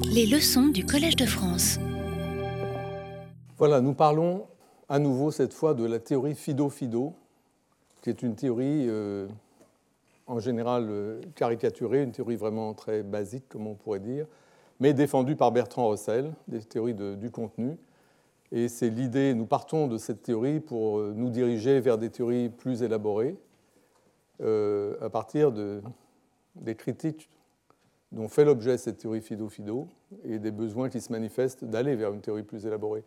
Les leçons du Collège de France. Voilà, nous parlons à nouveau cette fois de la théorie Fido-Fido, qui est une théorie euh, en général euh, caricaturée, une théorie vraiment très basique, comme on pourrait dire, mais défendue par Bertrand Russell, des théories du contenu. Et c'est l'idée, nous partons de cette théorie pour euh, nous diriger vers des théories plus élaborées, à partir de, des critiques dont fait l'objet cette théorie Fido-Fido et des besoins qui se manifestent d'aller vers une théorie plus élaborée.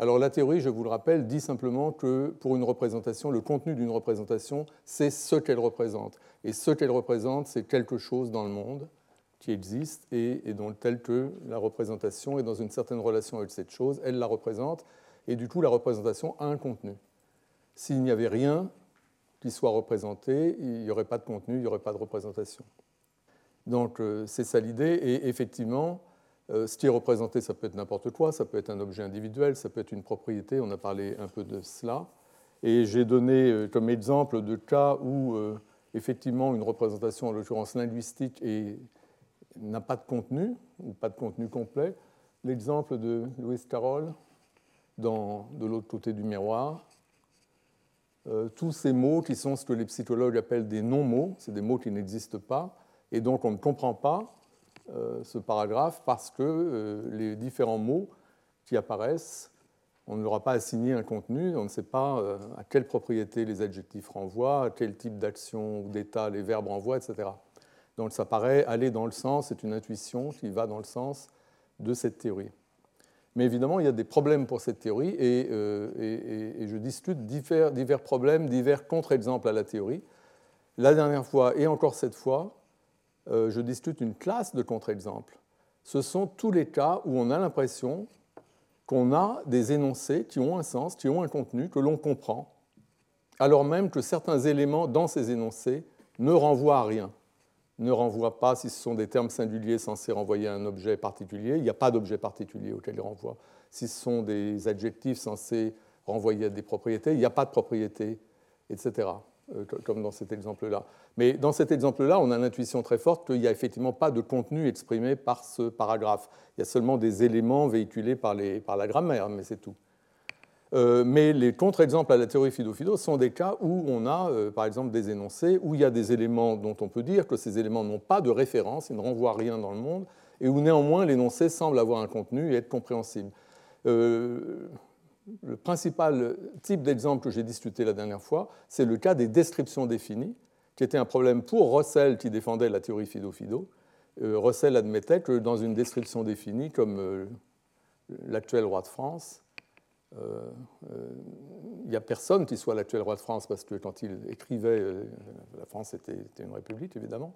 Alors la théorie, je vous le rappelle, dit simplement que pour une représentation, le contenu d'une représentation, c'est ce qu'elle représente. Et ce qu'elle représente, c'est quelque chose dans le monde qui existe et, dont tel que la représentation est dans une certaine relation avec cette chose, elle la représente, et du coup la représentation a un contenu. S'il n'y avait rien qui soit représenté, il n'y aurait pas de contenu, il n'y aurait pas de représentation. Donc euh, c'est ça l'idée, et effectivement, euh, ce qui est représenté, ça peut être n'importe quoi, ça peut être un objet individuel, ça peut être une propriété, on a parlé un peu de cela. Et j'ai donné euh, comme exemple de cas où effectivement une représentation, en l'occurrence linguistique, n'a pas de contenu, ou pas de contenu complet. L'exemple de Louis Carroll, dans, de l'autre côté du miroir. tous ces mots qui sont ce que les psychologues appellent des non-mots, c'est des mots qui n'existent pas, et donc on ne comprend pas, euh, ce paragraphe parce que euh, les différents mots qui apparaissent, on ne leur a pas assigné un contenu, on ne sait pas euh, à quelle propriété les adjectifs renvoient, à quel type d'action ou d'état les verbes renvoient, etc. Donc ça paraît aller dans le sens, c'est une intuition qui va dans le sens de cette théorie. Mais évidemment, il y a des problèmes pour cette théorie et, je discute divers, divers problèmes, divers contre-exemples à la théorie. La dernière fois et encore cette fois, euh, je discute une classe de contre-exemples. Ce sont tous les cas où on a l'impression qu'on a des énoncés qui ont un sens, qui ont un contenu, que l'on comprend, alors même que certains éléments dans ces énoncés ne renvoient à rien, ne renvoient pas, si ce sont des termes singuliers censés renvoyer à un objet particulier, il n'y a pas d'objet particulier auquel ils renvoient. Si ce sont des adjectifs censés renvoyer à des propriétés, il n'y a pas de propriété, etc. Euh, comme dans cet exemple-là. Mais dans cet exemple-là, on a l'intuition très forte qu'il n'y a effectivement pas de contenu exprimé par ce paragraphe. Il y a seulement des éléments véhiculés par, la grammaire, mais c'est tout. Euh, mais les contre-exemples à la théorie Fido-Fido sont des cas où on a, euh, par exemple, des énoncés, où il y a des éléments dont on peut dire que ces éléments n'ont pas de référence, ils ne renvoient rien dans le monde, et où néanmoins l'énoncé semble avoir un contenu et être compréhensible le principal type d'exemple que j'ai discuté la dernière fois, c'est le cas des descriptions définies, qui était un problème pour Russell qui défendait la théorie Fido-Fido. Euh, Russell admettait que dans une description définie, comme euh, l'actuel roi de France, euh, il n'y a personne qui soit l'actuel roi de France, parce que quand il écrivait, la France était, était, une république, évidemment.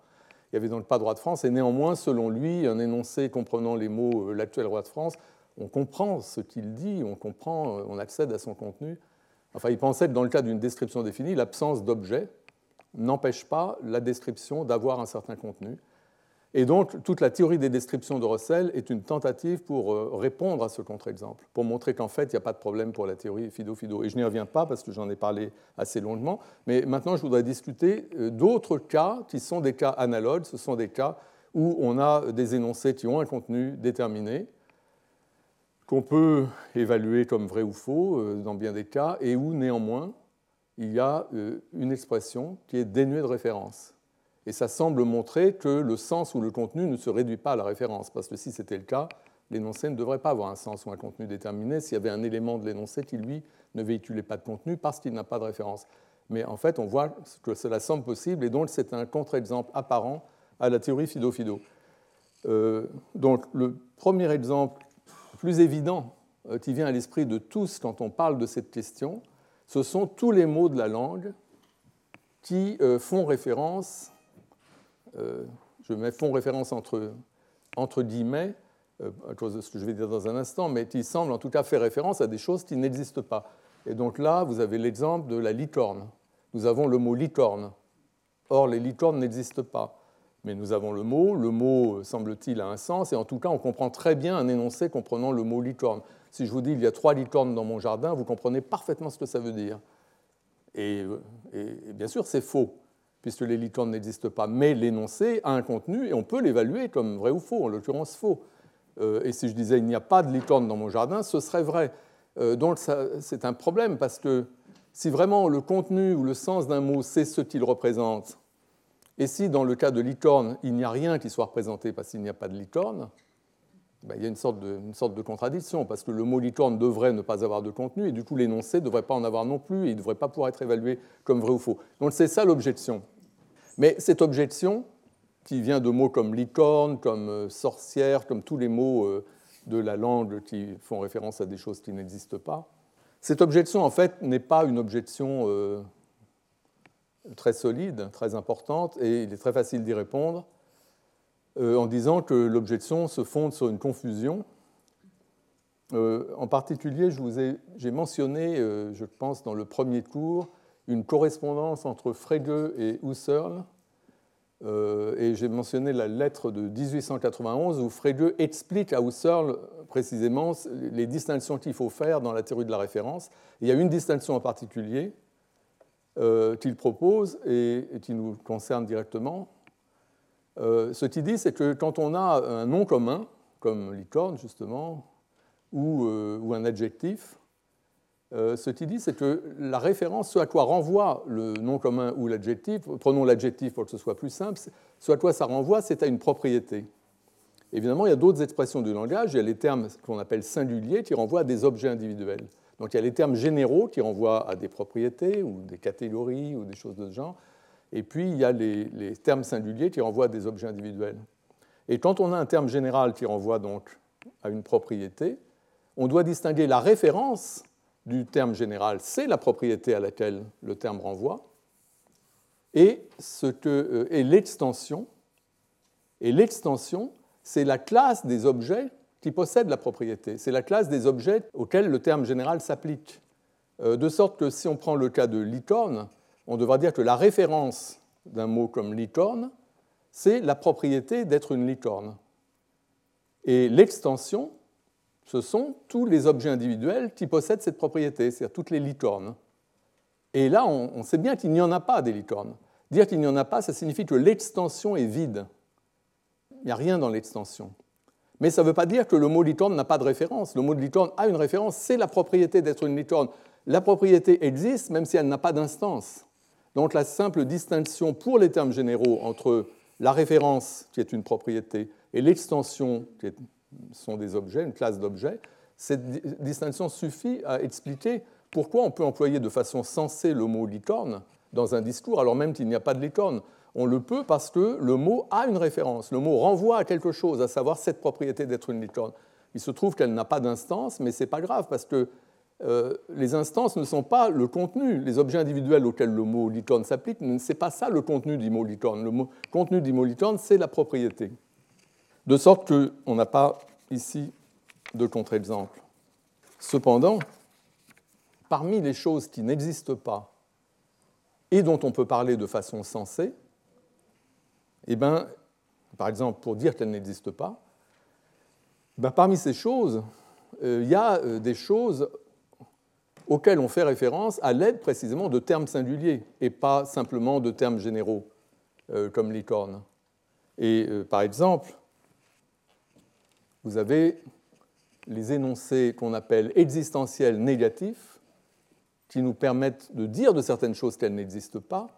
Il n'y avait donc pas de roi de France, et néanmoins, selon lui, un énoncé comprenant les mots l'actuel roi de France on comprend ce qu'il dit, on comprend, on accède à son contenu. Enfin, il pensait que dans le cas d'une description définie, l'absence d'objet n'empêche pas la description d'avoir un certain contenu. Et donc, toute la théorie des descriptions de Russell est une tentative pour euh, répondre à ce contre-exemple, pour montrer qu'en fait, il n'y a pas de problème pour la théorie Fido-Fido. Et je n'y reviens pas parce que j'en ai parlé assez longuement, mais maintenant, je voudrais discuter euh, d'autres cas qui sont des cas analogues. Ce sont des cas où on a des énoncés qui ont un contenu déterminé, qu'on peut évaluer comme vrai ou faux euh, dans bien des cas, et où néanmoins il y a euh, une expression qui est dénuée de référence. Et ça semble montrer que le sens ou le contenu ne se réduit pas à la référence, parce que si c'était le cas, l'énoncé ne devrait pas avoir un sens ou un contenu déterminé s'il y avait un élément de l'énoncé qui, lui, ne véhiculait pas de contenu parce qu'il n'a pas de référence. Mais en fait, on voit que cela semble possible, et donc c'est un contre-exemple apparent à la théorie Fido-Fido. Euh, donc le premier exemple plus évident euh, qui vient à l'esprit de tous quand on parle de cette question, ce sont tous les mots de la langue qui euh, font référence, euh, je mets font référence entre, entre guillemets, à cause de ce que je vais dire dans un instant, mais qui semblent en tout cas faire référence à des choses qui n'existent pas. Et donc là, vous avez l'exemple de la licorne. Nous avons le mot licorne. Or, les licornes n'existent pas mais nous avons le mot, le mot, semble-t-il, a un sens, et en tout cas, on comprend très bien un énoncé comprenant le mot licorne. Si je vous dis il y a trois licornes dans mon jardin, vous comprenez parfaitement ce que ça veut dire. Et, bien sûr, c'est faux, puisque les licornes n'existent pas, mais l'énoncé a un contenu et on peut l'évaluer comme vrai ou faux, en l'occurrence faux. et si je disais il n'y a pas de licorne dans mon jardin, ce serait vrai. donc c'est un problème parce que si vraiment le contenu ou le sens d'un mot, c'est ce qu'il représente, et si dans le cas de licorne, il n'y a rien qui soit représenté parce qu'il n'y a pas de licorne, ben, il y a une sorte, de, une sorte, de, contradiction, parce que le mot licorne devrait ne pas avoir de contenu, et du coup l'énoncé ne devrait pas en avoir non plus, et il ne devrait pas pouvoir être évalué comme vrai ou faux. Donc c'est ça l'objection. Mais cette objection, qui vient de mots comme licorne, comme euh, sorcière, comme tous les mots euh, de la langue qui font référence à des choses qui n'existent pas, cette objection, en fait, n'est pas une objection euh, très solide, très importante, et il est très facile d'y répondre euh, en disant que l'objection se fonde sur une confusion. Euh, en particulier, j'ai mentionné, je pense, dans le premier cours, une correspondance entre Frege et Husserl, euh, et j'ai mentionné la lettre de 1891 où Frege explique à Husserl précisément les distinctions qu'il faut faire dans la théorie de la référence. il y a une distinction en particulier euh, qu'il propose et, qui nous concerne directement. Euh, ce qu'il dit, c'est que quand on a un nom commun, comme licorne justement, ou un adjectif, euh, ce qu'il dit, c'est que la référence, ce à quoi renvoie le nom commun ou l'adjectif, prenons l'adjectif pour que ce soit plus simple, ce à quoi ça renvoie, c'est à une propriété. Évidemment, il y a d'autres expressions du langage. Il y a les termes qu'on appelle singuliers qui renvoient à des objets individuels. Donc il y a les termes généraux qui renvoient à des propriétés ou des catégories ou des choses de ce genre. Et puis il y a les, termes singuliers qui renvoient à des objets individuels. Et quand on a un terme général qui renvoie donc à une propriété, on doit distinguer la référence du terme général, c'est la propriété à laquelle le terme renvoie, et, euh, et l'extension. Et l'extension, c'est la classe des objets qui possèdent la propriété. C'est la classe des objets auxquels le terme général s'applique. Euh, de sorte que si on prend le cas de licorne, on devra dire que la référence d'un mot comme licorne, c'est la propriété d'être une licorne. Et l'extension, ce sont tous les objets individuels qui possèdent cette propriété, c'est-à-dire toutes les licornes. Et là, on, sait bien qu'il n'y en a pas des licornes. Dire qu'il n'y en a pas, ça signifie que l'extension est vide. Il n'y a rien dans l'extension. Mais ça ne veut pas dire que le mot licorne n'a pas de référence. Le mot de licorne a une référence, c'est la propriété d'être une licorne. La propriété existe même si elle n'a pas d'instance. Donc la simple distinction pour les termes généraux entre la référence, qui est une propriété, et l'extension, qui est sont des objets, une classe d'objets, cette distinction suffit à expliquer pourquoi on peut employer de façon sensée le mot licorne dans un discours alors même qu'il n'y a pas de licorne. On le peut parce que le mot a une référence, le mot renvoie à quelque chose, à savoir cette propriété d'être une licorne. Il se trouve qu'elle n'a pas d'instance, mais ce n'est pas grave parce que euh, les instances ne sont pas le contenu. Les objets individuels auxquels le mot licorne s'applique, ce n'est pas ça le contenu du mot licorne. Le contenu du mot licorne, c'est la propriété. De sorte qu'on n'a pas ici de contre-exemples. Cependant, parmi les choses qui n'existent pas et dont on peut parler de façon sensée, eh ben, par exemple, pour dire qu'elles n'existent pas, ben, parmi ces choses, euh, il y a euh, des choses auxquelles on fait référence à l'aide précisément de termes singuliers et pas simplement de termes généraux, euh, comme licorne. Et par exemple, vous avez les énoncés qu'on appelle existentiels négatifs, qui nous permettent de dire de certaines choses qu'elles n'existent pas.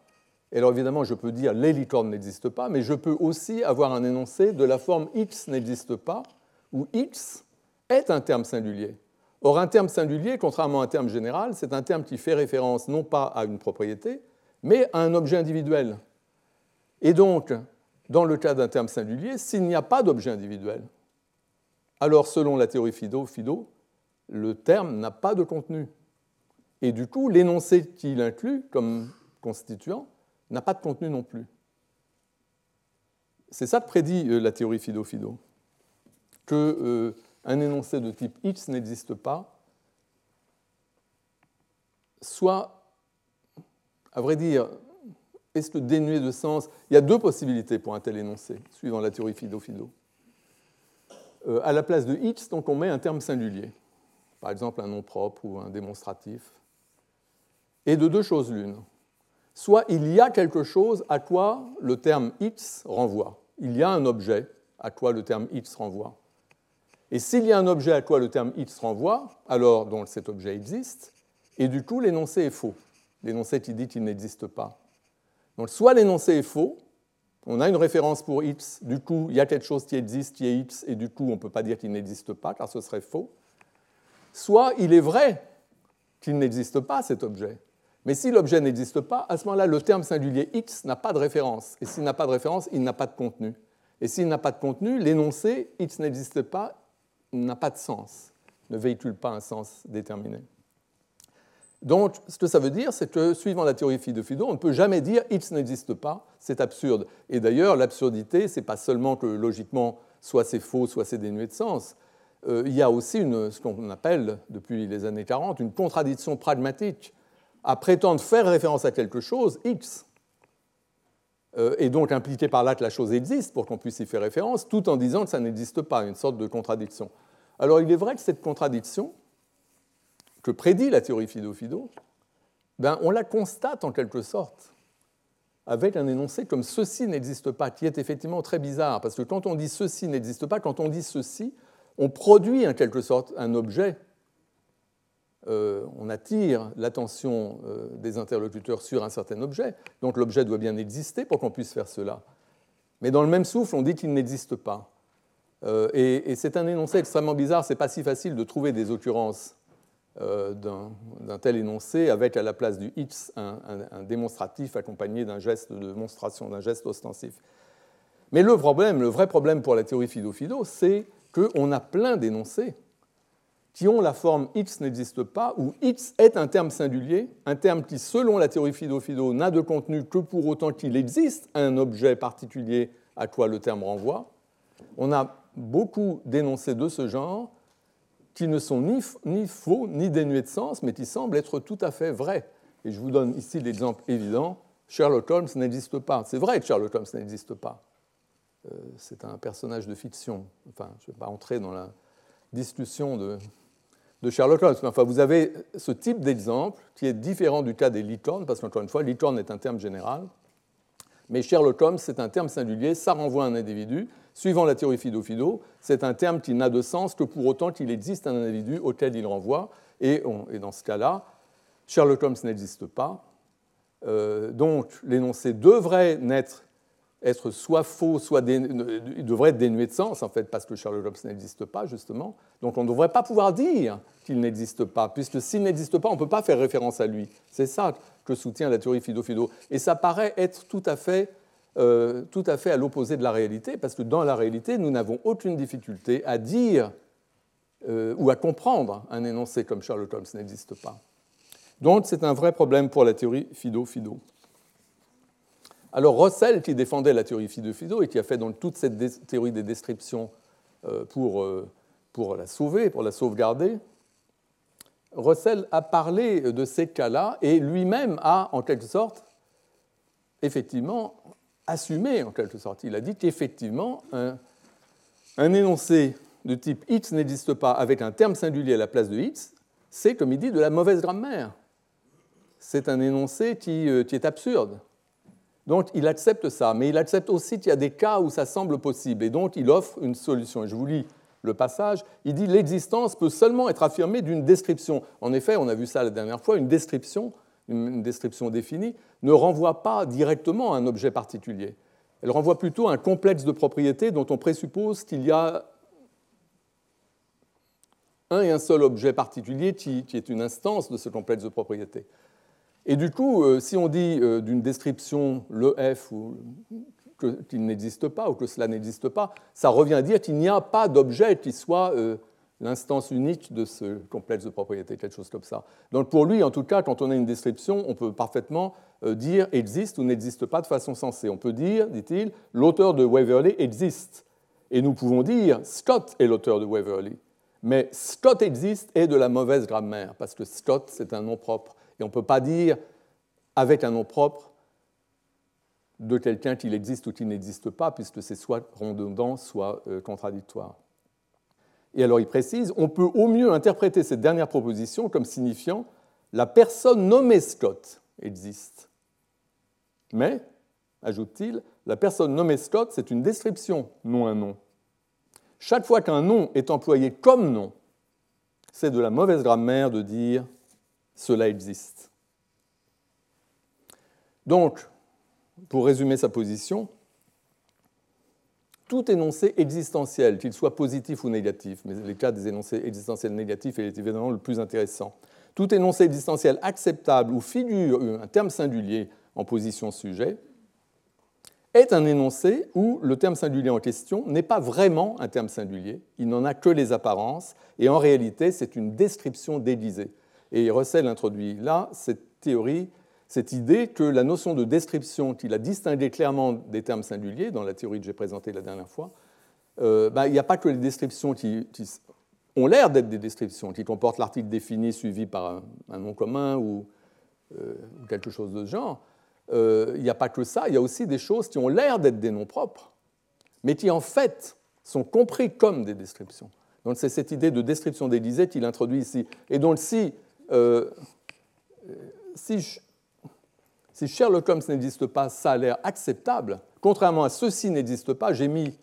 Et alors évidemment, je peux dire les licornes n'existent pas, mais je peux aussi avoir un énoncé de la forme X n'existe pas, où X est un terme singulier. Or, un terme singulier, contrairement à un terme général, c'est un terme qui fait référence non pas à une propriété, mais à un objet individuel. Et donc, dans le cas d'un terme singulier, s'il n'y a pas d'objet individuel, alors selon la théorie Fido, Fido le terme n'a pas de contenu. Et du coup, l'énoncé qu'il inclut comme constituant n'a pas de contenu non plus. C'est ça que prédit euh, la théorie Fido-Fido, qu'un euh, énoncé de type X n'existe pas, soit, à vrai dire, est-ce que dénué de sens? Il y a deux possibilités pour un tel énoncé, suivant la théorie Fido-Fido. Euh, à la place de X, donc on met un terme singulier, par exemple un nom propre ou un démonstratif. Et de deux choses l'une. Soit il y a quelque chose à quoi le terme X renvoie. Il y a un objet à quoi le terme X renvoie. Et s'il y a un objet à quoi le terme x renvoie, alors donc cet objet existe, et du coup l'énoncé est faux. L'énoncé qui dit qu'il n'existe pas. Donc soit l'énoncé est faux, on a une référence pour x, du coup il y a quelque chose qui existe qui est x, et du coup on ne peut pas dire qu'il n'existe pas, car ce serait faux. Soit il est vrai qu'il n'existe pas cet objet. Mais si l'objet n'existe pas, à ce moment-là, le terme singulier x n'a pas de référence. Et s'il n'a pas de référence, il n'a pas de contenu. Et s'il n'a pas de contenu, l'énoncé x n'existe pas n'a pas de sens, ne véhicule pas un sens déterminé. Donc, ce que ça veut dire, c'est que, suivant la théorie de Fido, on ne peut jamais dire x n'existe pas, c'est absurde. Et d'ailleurs, l'absurdité, ce n'est pas seulement que logiquement, soit c'est faux, soit c'est dénué de sens. Euh, il y a aussi une, ce qu'on appelle, depuis les années 40, une contradiction pragmatique à prétendre faire référence à quelque chose, x, euh, et donc impliquer par là que la chose existe pour qu'on puisse y faire référence, tout en disant que ça n'existe pas, une sorte de contradiction. Alors il est vrai que cette contradiction, que prédit la théorie Fido-Fido, ben, on la constate en quelque sorte avec un énoncé comme ceci n'existe pas, qui est effectivement très bizarre, parce que quand on dit ceci n'existe pas, quand on dit ceci, on produit en quelque sorte un objet, euh, on attire l'attention euh, des interlocuteurs sur un certain objet, donc l'objet doit bien exister pour qu'on puisse faire cela. Mais dans le même souffle, on dit qu'il n'existe pas. Euh, et, c'est un énoncé extrêmement bizarre, c'est pas si facile de trouver des occurrences d'un tel énoncé avec à la place du X un, démonstratif accompagné d'un geste de démonstration, d'un geste ostensif. Mais le problème, le vrai problème pour la théorie Fido-Fido, c'est qu'on a plein d'énoncés qui ont la forme X n'existe pas, où X est un terme singulier, un terme qui, selon la théorie Fido-Fido, n'a de contenu que pour autant qu'il existe un objet particulier à quoi le terme renvoie. On a beaucoup d'énoncés de ce genre qui ne sont ni, faux ni dénués de sens, mais qui semblent être tout à fait vrais. Et je vous donne ici l'exemple évident. Sherlock Holmes n'existe pas. C'est vrai que Sherlock Holmes n'existe pas. Euh, c'est un personnage de fiction. Enfin, je ne vais pas entrer dans la discussion de, de Sherlock Holmes. Mais enfin, vous avez ce type d'exemple qui est différent du cas des licornes, parce qu'encore une fois, licorne est un terme général. Mais Sherlock Holmes, c'est un terme singulier, ça renvoie à un individu. Suivant la théorie Fido-Fido, c'est un terme qui n'a de sens que pour autant qu'il existe un individu auquel il renvoie. Et, dans ce cas-là, Sherlock Holmes n'existe pas. Euh, donc l'énoncé devrait naître, être soit faux, soit il devrait être dénué de sens, en fait, parce que Sherlock Holmes n'existe pas, justement. Donc on ne devrait pas pouvoir dire qu'il n'existe pas, puisque s'il n'existe pas, on ne peut pas faire référence à lui. C'est ça que soutient la théorie Fido-Fido. Et ça paraît être tout à fait euh, tout à fait à l'opposé de la réalité, parce que dans la réalité, nous n'avons aucune difficulté à dire euh, ou à comprendre un énoncé comme Sherlock Holmes n'existe pas. Donc c'est un vrai problème pour la théorie Fido-Fido. Alors Russell, qui défendait la théorie Fido-Fido et qui a fait toute cette théorie des descriptions euh, pour, pour la sauver, pour la sauvegarder, Russell a parlé de ces cas-là et lui-même a, en quelque sorte, effectivement assumé en quelque sorte. Il a dit qu'effectivement, un, énoncé de type x n'existe pas avec un terme singulier à la place de x, c'est, comme il dit, de la mauvaise grammaire. C'est un énoncé qui, euh, qui, est absurde. Donc il accepte ça, mais il accepte aussi qu'il y a des cas où ça semble possible, et donc il offre une solution. Et je vous lis le passage. Il dit l'existence peut seulement être affirmée d'une description. En effet, on a vu ça la dernière fois, une description une description définie, ne renvoie pas directement à un objet particulier. Elle renvoie plutôt à un complexe de propriétés dont on présuppose qu'il y a un et un seul objet particulier qui, est une instance de ce complexe de propriétés. Et du coup, euh, si on dit euh, d'une description le F qu'il n'existe pas ou que cela n'existe pas, ça revient à dire qu'il n'y a pas d'objet qui soit euh, l'instance unique de ce complexe de propriété, quelque chose comme ça. Donc pour lui, en tout cas, quand on a une description, on peut parfaitement dire existe ou n'existe pas de façon sensée. On peut dire, dit-il, l'auteur de Waverley existe. Et nous pouvons dire Scott est l'auteur de Waverley. Mais Scott existe est de la mauvaise grammaire, parce que Scott, c'est un nom propre. Et on ne peut pas dire avec un nom propre de quelqu'un qu'il existe ou qu'il n'existe pas, puisque c'est soit redondant, soit euh, contradictoire. Et alors il précise, on peut au mieux interpréter cette dernière proposition comme signifiant la personne nommée Scott existe. Mais, ajoute-t-il, la personne nommée Scott, c'est une description, non un nom. chaque fois qu'un nom est employé comme nom, c'est de la mauvaise grammaire de dire cela existe. Donc, pour résumer sa position, tout énoncé existentiel, qu'il soit positif ou négatif, mais le cas des énoncés existentiels négatifs est évidemment le plus intéressant, tout énoncé existentiel acceptable où figure un terme singulier en position sujet, est un énoncé où le terme singulier en question n'est pas vraiment un terme singulier, il n'en a que les apparences, et en réalité c'est une description déguisée. Et Russell introduit là cette théorie, cette idée que la notion de description qu'il a distinguée clairement des termes singuliers dans la théorie que j'ai présentée la dernière fois, euh, bah, il n'y a pas que les descriptions qui, ont l'air d'être des descriptions, qui comportent l'article défini suivi par un, nom commun ou, euh, quelque chose de ce genre. Euh, il n'y a pas que ça, il y a aussi des choses qui ont l'air d'être des noms propres, mais qui en fait sont compris comme des descriptions. Donc c'est cette idée de description d'Élysée qu'il introduit ici. Et donc si euh, si, si, Sherlock Holmes n'existe pas, ça a l'air acceptable. Contrairement à ceci n'existe pas, j'ai mis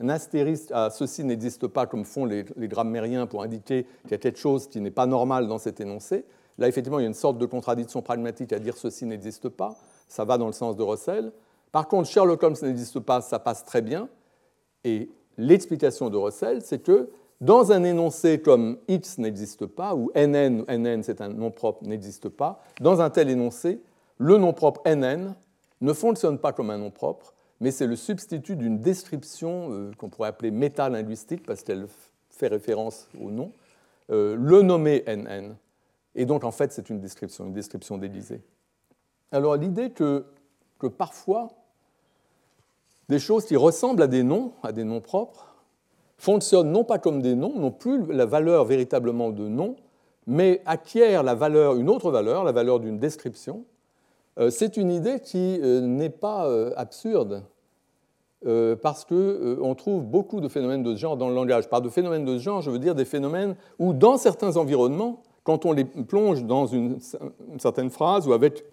un astérisque à ceci n'existe pas comme font les, grammairiens pour indiquer qu'il y a quelque chose qui n'est pas normal dans cet énoncé. Là, effectivement, il y a une sorte de contradiction pragmatique à dire ceci n'existe pas. Ça va dans le sens de Russell. Par contre, Sherlock Holmes n'existe pas, ça passe très bien. Et l'explication de Russell, c'est que dans un énoncé comme X n'existe pas, ou NN, NN c'est un nom propre, n'existe pas, dans un tel énoncé, le nom propre NN ne fonctionne pas comme un nom propre, mais c'est le substitut d'une description euh, qu'on pourrait appeler métalinguistique, parce qu'elle fait référence au nom, euh, le nommer NN. Et donc, en fait, c'est une description, une description d'Élysée. Alors, l'idée que, que parfois, des choses qui ressemblent à des noms, à des noms propres, fonctionnent non pas comme des noms, n'ont plus la valeur véritablement de nom, mais acquièrent la valeur, une autre valeur, la valeur d'une description. Euh, c'est une idée qui euh, n'est pas euh, absurde, parce qu'on trouve beaucoup de phénomènes de ce genre dans le langage. Par de phénomènes de ce genre, je veux dire des phénomènes où, dans certains environnements, quand on les plonge dans une, une certaine phrase ou avec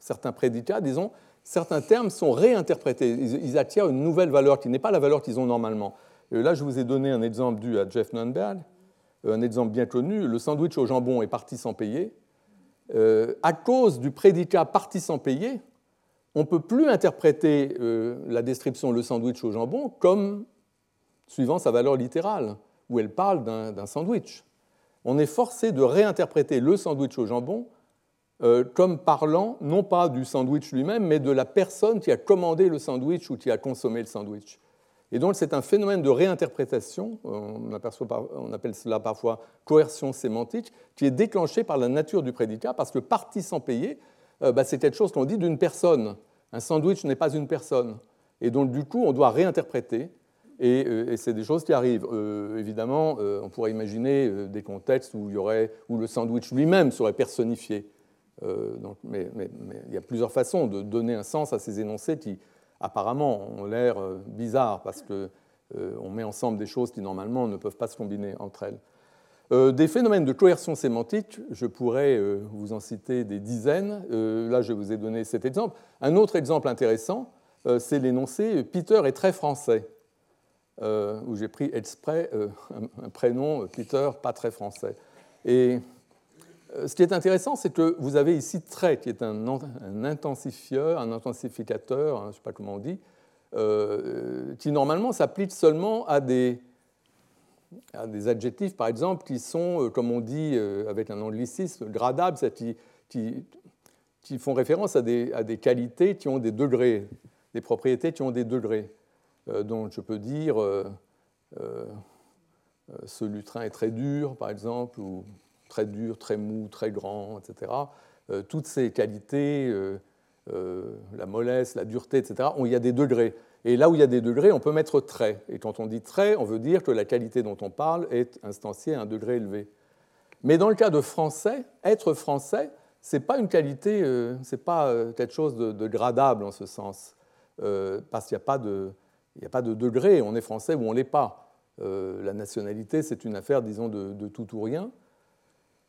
certains prédicats, disons, certains termes sont réinterprétés. Ils acquièrent une nouvelle valeur qui n'est pas la valeur qu'ils ont normalement. là, je vous ai donné un exemple dû à Jeff Nunberg, euh, un exemple bien connu. Le sandwich au jambon est parti sans payer. Euh, à cause du prédicat parti sans payer, on ne peut plus interpréter euh, la description le sandwich au jambon comme suivant sa valeur littérale, où elle parle d'un sandwich. On est forcé de réinterpréter le sandwich au jambon euh, comme parlant non pas du sandwich lui-même, mais de la personne qui a commandé le sandwich ou qui a consommé le sandwich. Et donc c'est un phénomène de réinterprétation, on, on, appelle cela parfois coercion sémantique, qui est déclenché par la nature du prédicat, parce que partie sans payer, euh, bah, c'est quelque chose qu'on dit d'une personne. Un sandwich n'est pas une personne. Et donc du coup, on doit réinterpréter, et, euh, c'est des choses qui arrivent. évidemment, on pourrait imaginer des contextes où le sandwich lui-même serait personnifié. Euh, mais, il y a plusieurs façons de donner un sens à ces énoncés qui apparemment ont l'air euh, bizarres parce qu'on euh, met ensemble des choses qui normalement ne peuvent pas se combiner entre elles. des phénomènes de coercion sémantique, je pourrais vous en citer des dizaines. là, je vous ai donné cet exemple. Un autre exemple intéressant, c'est l'énoncé Peter est très français, où j'ai pris exprès un, prénom Peter pas très français. Et ce qui est intéressant, c'est que vous avez ici très, qui est un, intensifieur, un intensificateur, hein, je ne sais pas comment on dit, euh, qui normalement s'applique seulement à des, adjectifs, par exemple, qui sont, euh, comme on dit avec un anglicisme, gradables, qui, qui, qui, font référence à des, qualités qui ont des degrés, des propriétés qui ont des degrés. donc je peux dire ce lutrin est très dur, par exemple, ou très dur, très mou, très grand, etc. Euh, toutes ces qualités, euh, euh, la mollesse, la dureté, etc., il y a des degrés. Et là où il y a des degrés, on peut mettre très. Et quand on dit très, on veut dire que la qualité dont on parle est instanciée à un degré élevé. Mais dans le cas de français, être français, ce n'est pas une qualité, ce n'est pas quelque chose de, gradable en ce sens, parce qu'il n'y a, pas de, a pas de degré, on est français ou on ne l'est pas. la nationalité, c'est une affaire, disons, de, tout ou rien.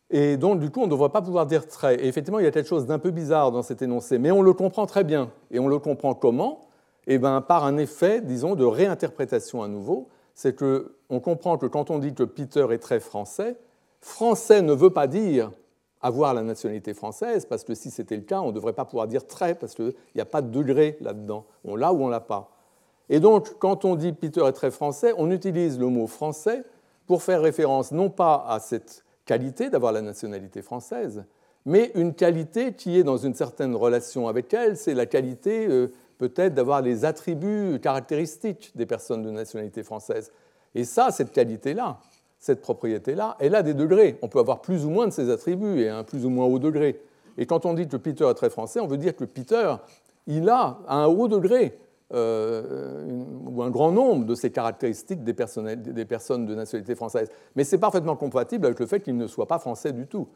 Et donc, du coup, on ne devrait pas pouvoir dire très. Et effectivement, il y a quelque chose d'un peu bizarre dans cet énoncé, mais on le comprend très bien. Et on le comprend comment? Eh ben, par un effet, disons, de réinterprétation à nouveau. C'est qu'on comprend que quand on dit que Peter est très français, français ne veut pas dire avoir la nationalité française, parce que si c'était le cas, on ne devrait pas pouvoir dire très, parce qu'il n'y a pas de degré là-dedans. On l'a ou on l'a pas. Et donc, quand on dit Peter est très français, on utilise le mot français pour faire référence non pas à cette qualité d'avoir la nationalité française, mais une qualité qui est dans une certaine relation avec elle, c'est la qualité euh, peut-être d'avoir les attributs caractéristiques des personnes de nationalité française. Et ça, cette qualité-là, cette propriété-là, elle a des degrés. On peut avoir plus ou moins de ces attributs et un plus ou moins haut degré. Et quand on dit que Peter est très français, on veut dire que Peter, il a un haut degré euh, ou un grand nombre de ces caractéristiques des, personnes de nationalité française. Mais c'est parfaitement compatible avec le fait qu'il ne soit pas français du tout.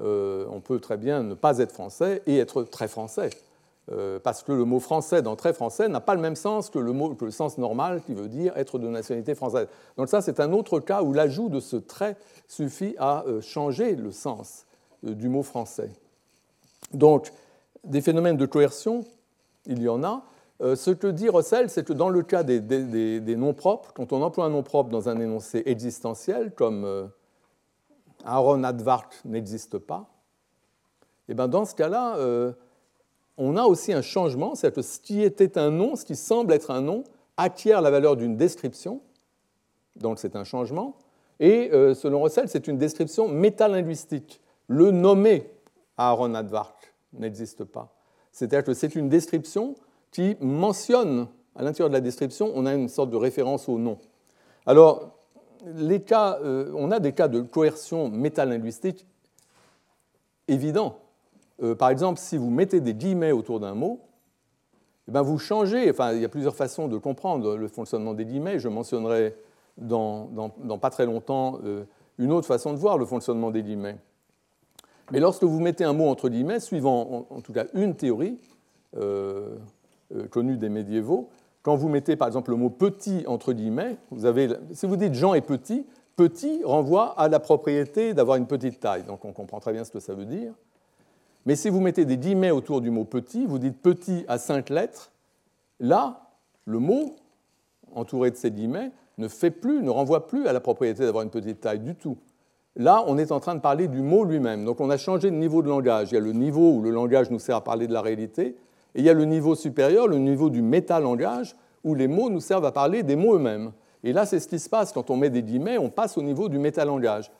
Euh, on peut très bien ne pas être français et être très français. Euh, parce que le mot français dans très français n'a pas le même sens que le, sens normal qui veut dire être de nationalité française. Donc ça, c'est un autre cas où l'ajout de ce trait suffit à changer le sens du mot français. Donc, des phénomènes de coercion, il y en a. ce que dit Russell, c'est que dans le cas des, noms propres, quand on emploie un nom propre dans un énoncé existentiel, comme Aaron Advart n'existe pas, et eh bien dans ce cas-là, on a aussi un changement, c'est-à-dire que ce qui était un nom, ce qui semble être un nom, acquiert la valeur d'une description, donc c'est un changement, et euh, selon Russell, c'est une description métalinguistique. Le nommé Aaron Advart n'existe pas. C'est-à-dire que c'est une description qui mentionne, à l'intérieur de la description, on a une sorte de référence au nom. Alors, les cas, euh, on a des cas de coercion métalinguistique évidents. Euh, par exemple, si vous mettez des guillemets autour d'un mot, eh ben, vous changez, enfin, il y a plusieurs façons de comprendre le fonctionnement des guillemets. Je mentionnerai dans, pas très longtemps euh, une autre façon de voir le fonctionnement des guillemets. Mais lorsque vous mettez un mot entre guillemets, suivant en, tout cas une théorie connue des médiévaux, quand vous mettez par exemple le mot petit entre guillemets, vous avez, si vous dites Jean est petit, petit renvoie à la propriété d'avoir une petite taille. Donc on comprend très bien ce que ça veut dire. Mais si vous mettez des guillemets autour du mot petit, vous dites petit à cinq lettres, là, le mot, entouré de ces guillemets, ne fait plus, ne renvoie plus à la propriété d'avoir une petite taille du tout. Là, on est en train de parler du mot lui-même. Donc on a changé de niveau de langage. Il y a le niveau où le langage nous sert à parler de la réalité, et il y a le niveau supérieur, le niveau du métalangage, où les mots nous servent à parler des mots eux-mêmes. Et là, c'est ce qui se passe quand on met des guillemets, on passe au niveau du métalangage.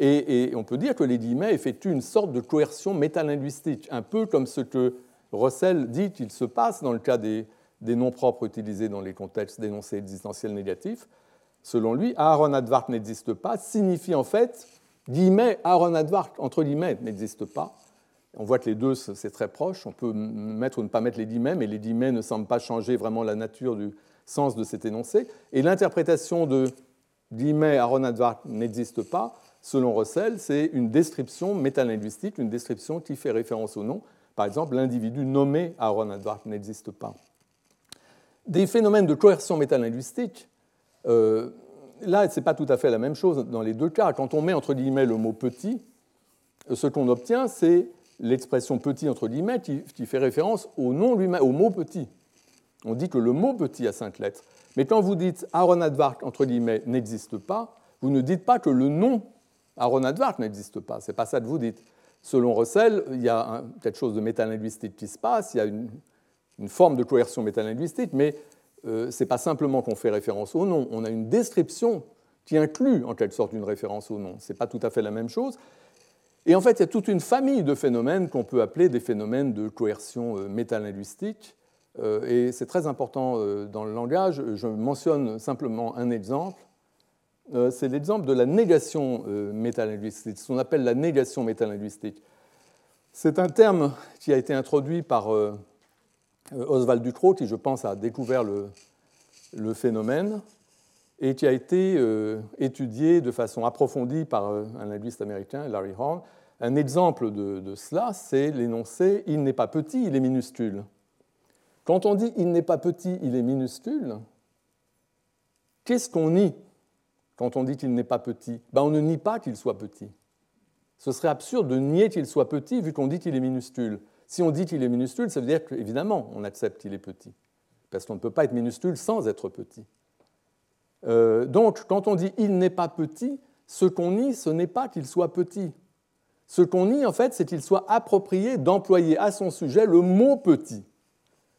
Et, on peut dire que les guillemets effectuent une sorte de coercion métalinguistique, un peu comme ce que Russell dit qu'il se passe dans le cas des, noms propres utilisés dans les contextes d'énoncés existentiels négatifs. Selon lui, Aaron Advart n'existe pas signifie en fait guillemets Aaron Advart, entre guillemets, n'existe pas. On voit que les deux, c'est très proche. On peut mettre ou ne pas mettre les guillemets, mais les guillemets ne semblent pas changer vraiment la nature du sens de cet énoncé. Et l'interprétation de Aaron Advart n'existe pas selon Russell, c'est une description métalinguistique, une description qui fait référence au nom. Par exemple, l'individu nommé Aaron Advart n'existe pas. Des phénomènes de coercion métalinguistique, euh, là, ce n'est pas tout à fait la même chose dans les deux cas. Quand on met entre guillemets le mot petit, ce qu'on obtient, c'est l'expression petit entre guillemets qui, fait référence au nom lui-même, au mot petit. On dit que le mot petit a cinq lettres. Mais quand vous dites Aaron Advart entre guillemets n'existe pas, vous ne dites pas que le nom Aaron Advart n'existe pas, c'est pas ça que vous dites. Selon Russell, il y a quelque chose de métalinguistique qui se passe, il y a une, forme de coercion métalinguistique, mais euh, ce n'est pas simplement qu'on fait référence au nom, on a une description qui inclut en quelque sorte une référence au nom. Ce n'est pas tout à fait la même chose. Et en fait, il y a toute une famille de phénomènes qu'on peut appeler des phénomènes de coercion euh, métalinguistique. Euh, et c'est très important dans le langage. Je mentionne simplement un exemple. Euh, c'est l'exemple de la négation euh, métalinguistique, ce qu'on appelle la négation métalinguistique. C'est un terme qui a été introduit par euh, Oswald Ducrot, qui, je pense, a découvert le, phénomène et qui a été étudié de façon approfondie par un linguiste américain, Larry Horn. Un exemple de, de cela, c'est l'énoncé Il n'est pas petit, il est minuscule. Quand on dit Il n'est pas petit, il est minuscule, qu'est-ce qu'on nie quand on dit qu'il n'est pas petit? Ben, On ne nie pas qu'il soit petit. Ce serait absurde de nier qu'il soit petit vu qu'on dit qu'il est minuscule. Si on dit qu'il est minuscule, ça veut dire qu'évidemment, on accepte qu'il est petit. parce qu'on ne peut pas être minuscule sans être petit. Euh, donc, quand on dit il n'est pas petit, ce qu'on nie, ce n'est pas qu'il soit petit. Ce qu'on nie, en fait, c'est qu'il soit approprié d'employer à son sujet le mot petit.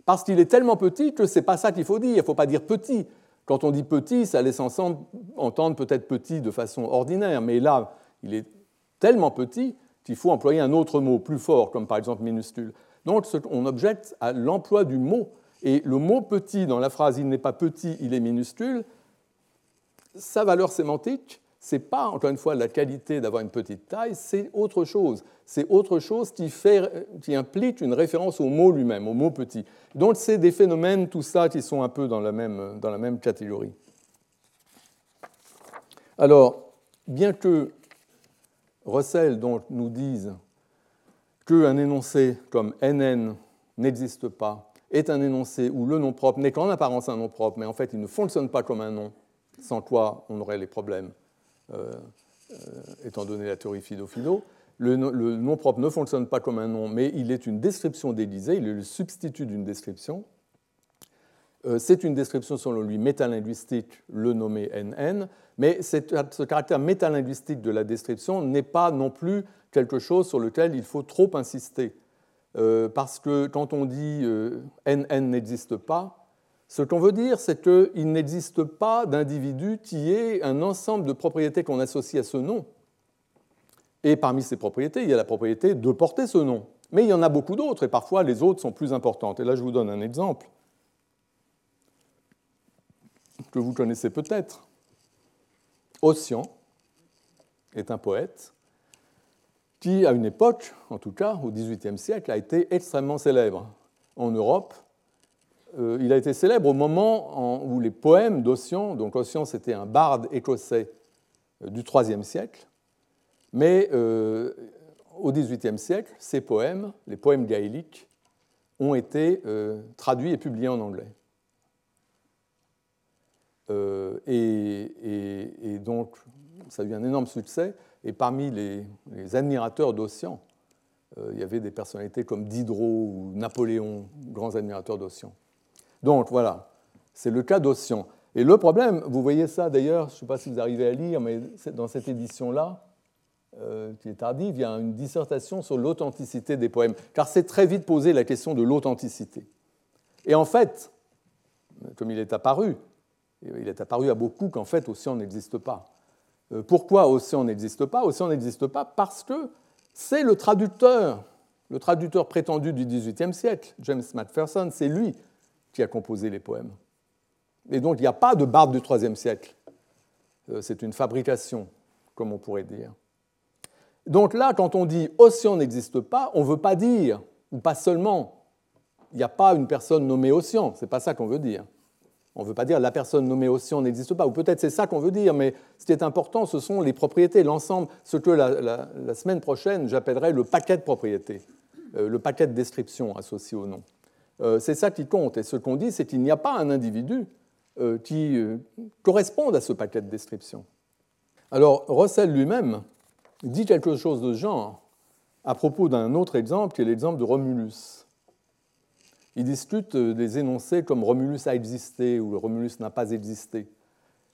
Parce qu'il est tellement petit que ce n'est pas ça qu'il faut dire. Il ne faut pas dire petit. Quand on dit petit, ça laisse entendre peut-être petit de façon ordinaire, mais là, il est tellement petit qu'il faut employer un autre mot plus fort, comme par exemple minuscule. Donc, on objecte à l'emploi du mot. Et le mot petit dans la phrase il n'est pas petit, il est minuscule, sa valeur sémantique, ce n'est pas, encore une fois, la qualité d'avoir une petite taille, c'est autre chose. C'est autre chose qui, implique une référence au mot lui-même, au mot petit. Donc c'est des phénomènes, tout ça, qui sont un peu dans la même, dans la même catégorie. Alors, bien que Russell nous dise qu'un énoncé comme NN n'existe pas, est un énoncé où le nom propre n'est qu'en apparence un nom propre, mais en fait il ne fonctionne pas comme un nom, sans quoi on aurait les problèmes euh, euh, étant donné la théorie Fido-Fido. Le, nom propre ne fonctionne pas comme un nom, mais il est une description d'Élysée, il est le substitut d'une description. Euh, c'est une description selon lui métalinguistique, le nommé NN, mais ce caractère métalinguistique de la description n'est pas non plus quelque chose sur lequel il faut trop insister. parce que quand on dit NN n'existe pas, ce qu'on veut dire, c'est qu'il n'existe pas d'individu qui ait un ensemble de propriétés qu'on associe à ce nom. Et parmi ces propriétés, il y a la propriété de porter ce nom. Mais il y en a beaucoup d'autres, et parfois les autres sont plus importantes. Et là, je vous donne un exemple que vous connaissez peut-être. Ossian est un poète qui, à une époque, en tout cas au XVIIIe siècle, a été extrêmement célèbre en Europe euh, il a été célèbre au moment où les poèmes d'Ossian, donc Ossian c'était un barde écossais euh, du IIIe siècle, mais euh, au XVIIIe siècle, ces poèmes, les poèmes gaéliques, ont été traduits et publiés en anglais. Et, donc, ça a eu un énorme succès. Et parmi les, les admirateurs d'Ossian, il y avait des personnalités comme Diderot ou Napoléon, grands admirateurs d'Ossian. Donc voilà, c'est le cas d'Ossian. Et le problème, vous voyez ça d'ailleurs, je ne sais pas si vous arrivez à lire, mais dans cette édition-là, euh, qui est tardive, il y a une dissertation sur l'authenticité des poèmes, car c'est très vite posé la question de l'authenticité. Et en fait, comme il est apparu, il est apparu à beaucoup qu'en fait Ossian n'existe pas. Euh, pourquoi Ossian n'existe pas? Ossian n'existe pas parce que c'est le traducteur, le traducteur prétendu du XVIIIe siècle, James Macpherson, c'est lui qui a composé les poèmes. Et donc il n'y a pas de barde du IIIe siècle. Euh, c'est une fabrication, comme on pourrait dire. Donc là, quand on dit Ossian n'existe pas, on ne veut pas dire, ou pas seulement, il n'y a pas une personne nommée Ossian, ce n'est pas ça qu'on veut dire. On ne veut pas dire la personne nommée Ossian n'existe pas, ou peut-être c'est ça qu'on veut dire, mais ce qui est important, ce sont les propriétés, l'ensemble, ce que la, semaine prochaine j'appellerai le paquet de propriétés, euh, le paquet de descriptions associé au nom. Euh, c'est ça qui compte. Et ce qu'on dit, c'est qu'il n'y a pas un individu euh, qui euh, corresponde à ce paquet de descriptions. Alors, Russell lui-même dit quelque chose de genre à propos d'un autre exemple, qui est l'exemple de Romulus. Il discute des énoncés comme Romulus a existé ou Romulus n'a pas existé.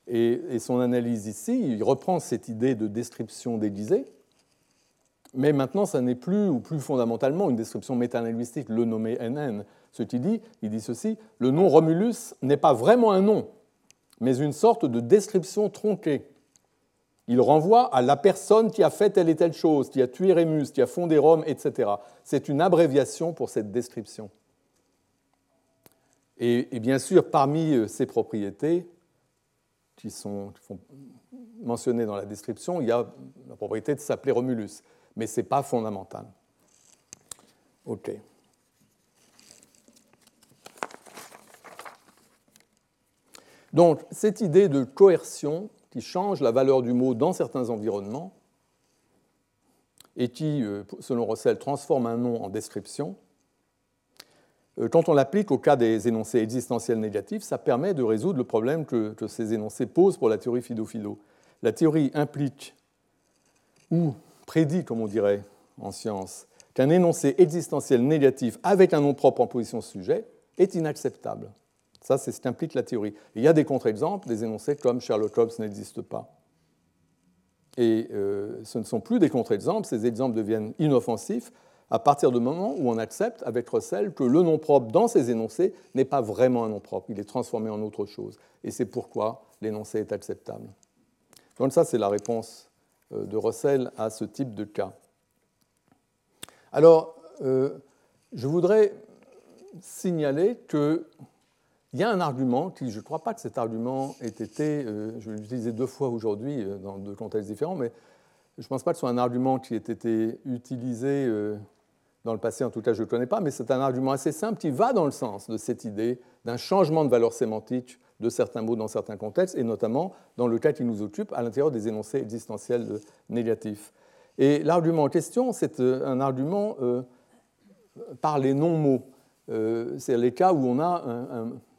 Et, son analyse ici, il reprend cette idée de description déguisée, mais maintenant, ça n'est plus, ou plus fondamentalement, une description métalinguistique, le nommer NN, ce qu'il dit, il dit ceci, le nom Romulus n'est pas vraiment un nom, mais une sorte de description tronquée. Il renvoie à la personne qui a fait telle et telle chose, qui a tué Rémus, qui a fondé Rome, etc. C'est une abréviation pour cette description. Et, bien sûr, parmi euh, ces propriétés qui sont, mentionnées dans la description, il y a la propriété de s'appeler Romulus, mais ce n'est pas fondamental. OK. Donc, cette idée de coercion qui change la valeur du mot dans certains environnements et qui, euh, selon Russell, transforme un nom en description, euh, quand on l'applique au cas des énoncés existentiels négatifs, ça permet de résoudre le problème que, ces énoncés posent pour la théorie Fido-Fido. La théorie implique ou prédit, comme on dirait en science, qu'un énoncé existentiel négatif avec un nom propre en position sujet est inacceptable. Ça, c'est ce qu'implique la théorie. il y a des contre-exemples, des énoncés comme Sherlock Holmes n'existe pas. Et euh, ce ne sont plus des contre-exemples, ces exemples deviennent inoffensifs à partir du moment où on accepte avec Russell que le nom propre dans ces énoncés n'est pas vraiment un nom propre, il est transformé en autre chose. Et c'est pourquoi l'énoncé est acceptable. Donc ça, c'est la réponse de Russell à ce type de cas. Alors, euh, je voudrais signaler qu'il y a un argument qui, je ne crois pas que cet argument ait été, euh, je l'ai utilisé deux fois aujourd'hui dans deux contextes différents, mais je ne pense pas que ce soit un argument qui ait été utilisé dans le passé, en tout cas je ne le connais pas, mais c'est un argument assez simple qui va dans le sens de cette idée d'un changement de valeur sémantique de certains mots dans certains contextes, et notamment dans le cas qui nous occupe, à l'intérieur des énoncés existentiels négatifs. Et l'argument en question, c'est euh, un argument euh, par les non-mots. Euh, c'est les cas où on a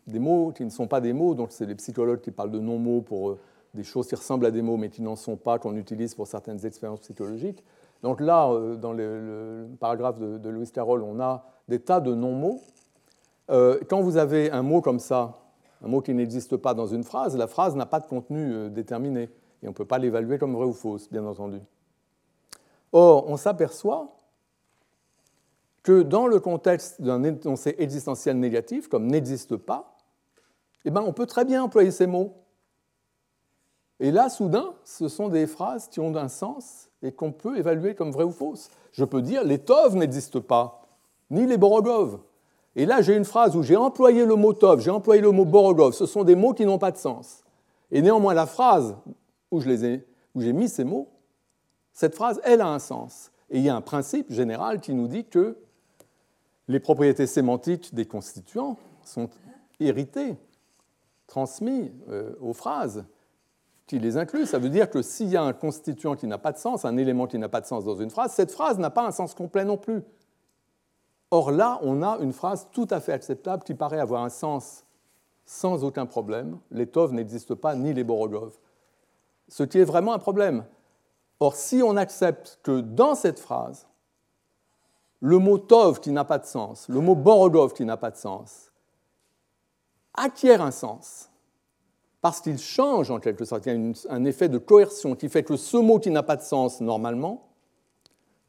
des mots qui ne sont pas des mots, donc c'est les psychologues qui parlent de non-mots pour des choses qui ressemblent à des mots mais qui n'en sont pas, qu'on utilise pour certaines expériences psychologiques. Donc là, dans le, paragraphe de, de, Louis Carroll, on a des tas de non-mots. quand vous avez un mot comme ça, un mot qui n'existe pas dans une phrase, la phrase n'a pas de contenu euh, déterminé. Et on ne peut pas l'évaluer comme vrai ou fausse, bien entendu. Or, on s'aperçoit que dans le contexte d'un énoncé existentiel négatif, comme n'existe pas, eh ben, on peut très bien employer ces mots. Et là, soudain, ce sont des phrases qui ont un sens et qu'on peut évaluer comme vraies ou fausses. Je peux dire les Tov n'existent pas, ni les Borogov. Et là, j'ai une phrase où j'ai employé le mot Tov, j'ai employé le mot Borogov. Ce sont des mots qui n'ont pas de sens. Et néanmoins, la phrase où j'ai mis ces mots, cette phrase, elle a un sens. Et il y a un principe général qui nous dit que les propriétés sémantiques des constituants sont héritées, transmises euh, aux phrases qui les incluent. Ça veut dire que s'il y a un constituant qui n'a pas de sens, un élément qui n'a pas de sens dans une phrase, cette phrase n'a pas un sens complet non plus. Or là, on a une phrase tout à fait acceptable qui paraît avoir un sens sans aucun problème. Les Tov n'existent pas, ni les Borogov. Ce qui est vraiment un problème. Or, si on accepte que dans cette phrase, le mot Tov qui n'a pas de sens, le mot Borogov qui n'a pas de sens, acquiert un sens, parce qu'il change en quelque sorte, il y a un effet de coercion qui fait que ce mot qui n'a pas de sens normalement,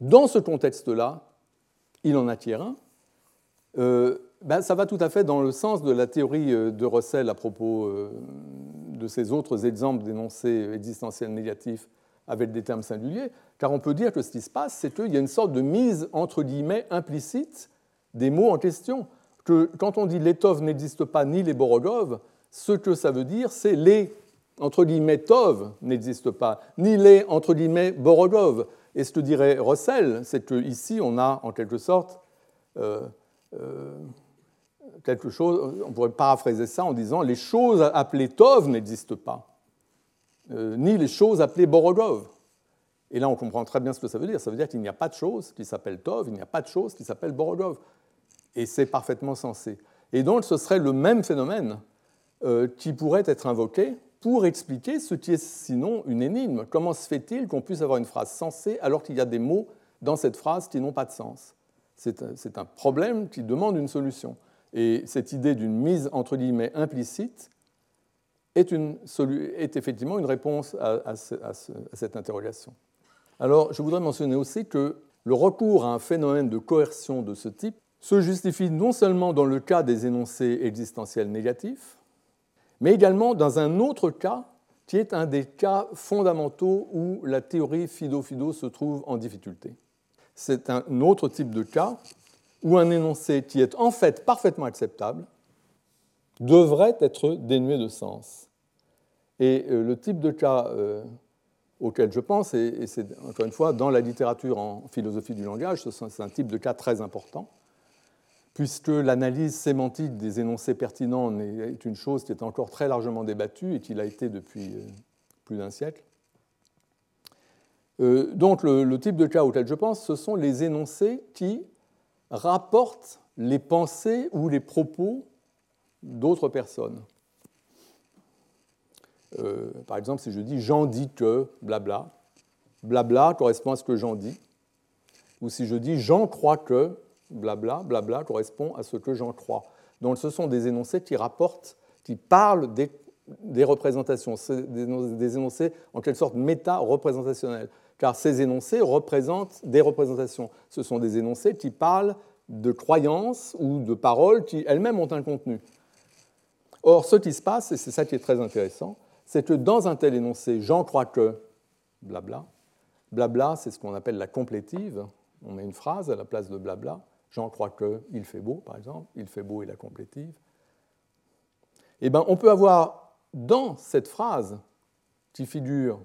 dans ce contexte-là, il en attire un, euh, ben, ça va tout à fait dans le sens de la théorie euh, de Russell à propos euh, de ces autres exemples d'énoncés existentiels négatifs avec des termes singuliers, car on peut dire que ce qui se passe, c'est qu'il y a une sorte de mise entre guillemets implicite des mots en question. Que quand on dit l'étov n'existe pas ni les Borogov, ce que ça veut dire, c'est les entre guillemets tov n'existe pas, ni les entre guillemets Borogov. Et ce que dirait Russell, c'est qu'ici, on a en quelque sorte euh, euh, quelque chose, on pourrait paraphraser ça en disant les choses appelées Tov n'existent pas, euh, ni les choses appelées Borogov. Et là, on comprend très bien ce que ça veut dire. Ça veut dire qu'il n'y a pas de chose qui s'appelle Tov, il n'y a pas de chose qui s'appelle Borogov. Et c'est parfaitement sensé. Et donc, ce serait le même phénomène qui pourrait être invoqué pour expliquer ce qui est sinon une énigme. Comment se fait-il qu'on puisse avoir une phrase sensée alors qu'il y a des mots dans cette phrase qui n'ont pas de sens? C'est un problème qui demande une solution. Et cette idée d'une mise entre guillemets implicite est, effectivement une réponse à, à cette interrogation. Alors, je voudrais mentionner aussi que le recours à un phénomène de coercion de ce type se justifie non seulement dans le cas des énoncés existentiels négatifs, mais également dans un autre cas qui est un des cas fondamentaux où la théorie Fido-Fido se trouve en difficulté. C'est un autre type de cas où un énoncé qui est en fait parfaitement acceptable devrait être dénué de sens. Et euh, le type de cas euh, auquel je pense, et c'est encore une fois dans la littérature en philosophie du langage, c'est un type de cas très important, puisque l'analyse sémantique des énoncés pertinents est une chose qui est encore très largement débattue et qui l'a été depuis euh, plus d'un siècle. Euh, donc le, type de cas auquel je pense, ce sont les énoncés qui rapportent les pensées ou les propos d'autres personnes. Euh, par exemple, si je dis j'en dis que, blabla, blabla correspond à ce que j'en dis. Ou si je dis j'en crois que, blabla, blabla correspond à ce que j'en crois. donc ce sont des énoncés qui rapportent, qui parlent des, représentations, des, énoncés en quelque sorte méta-représentationnels, car ces énoncés représentent des représentations. Ce sont des énoncés qui parlent de croyances ou de paroles qui elles-mêmes ont un contenu. Or, ce qui se passe, et c'est ça qui est très intéressant, c'est que dans un tel énoncé, j'en crois que, blabla, blabla, c'est ce qu'on appelle la complétive, on met une phrase à la place de blabla, j'en crois que, il fait beau, par exemple, il fait beau et la complétive. Eh bien, on peut avoir dans cette phrase qui figure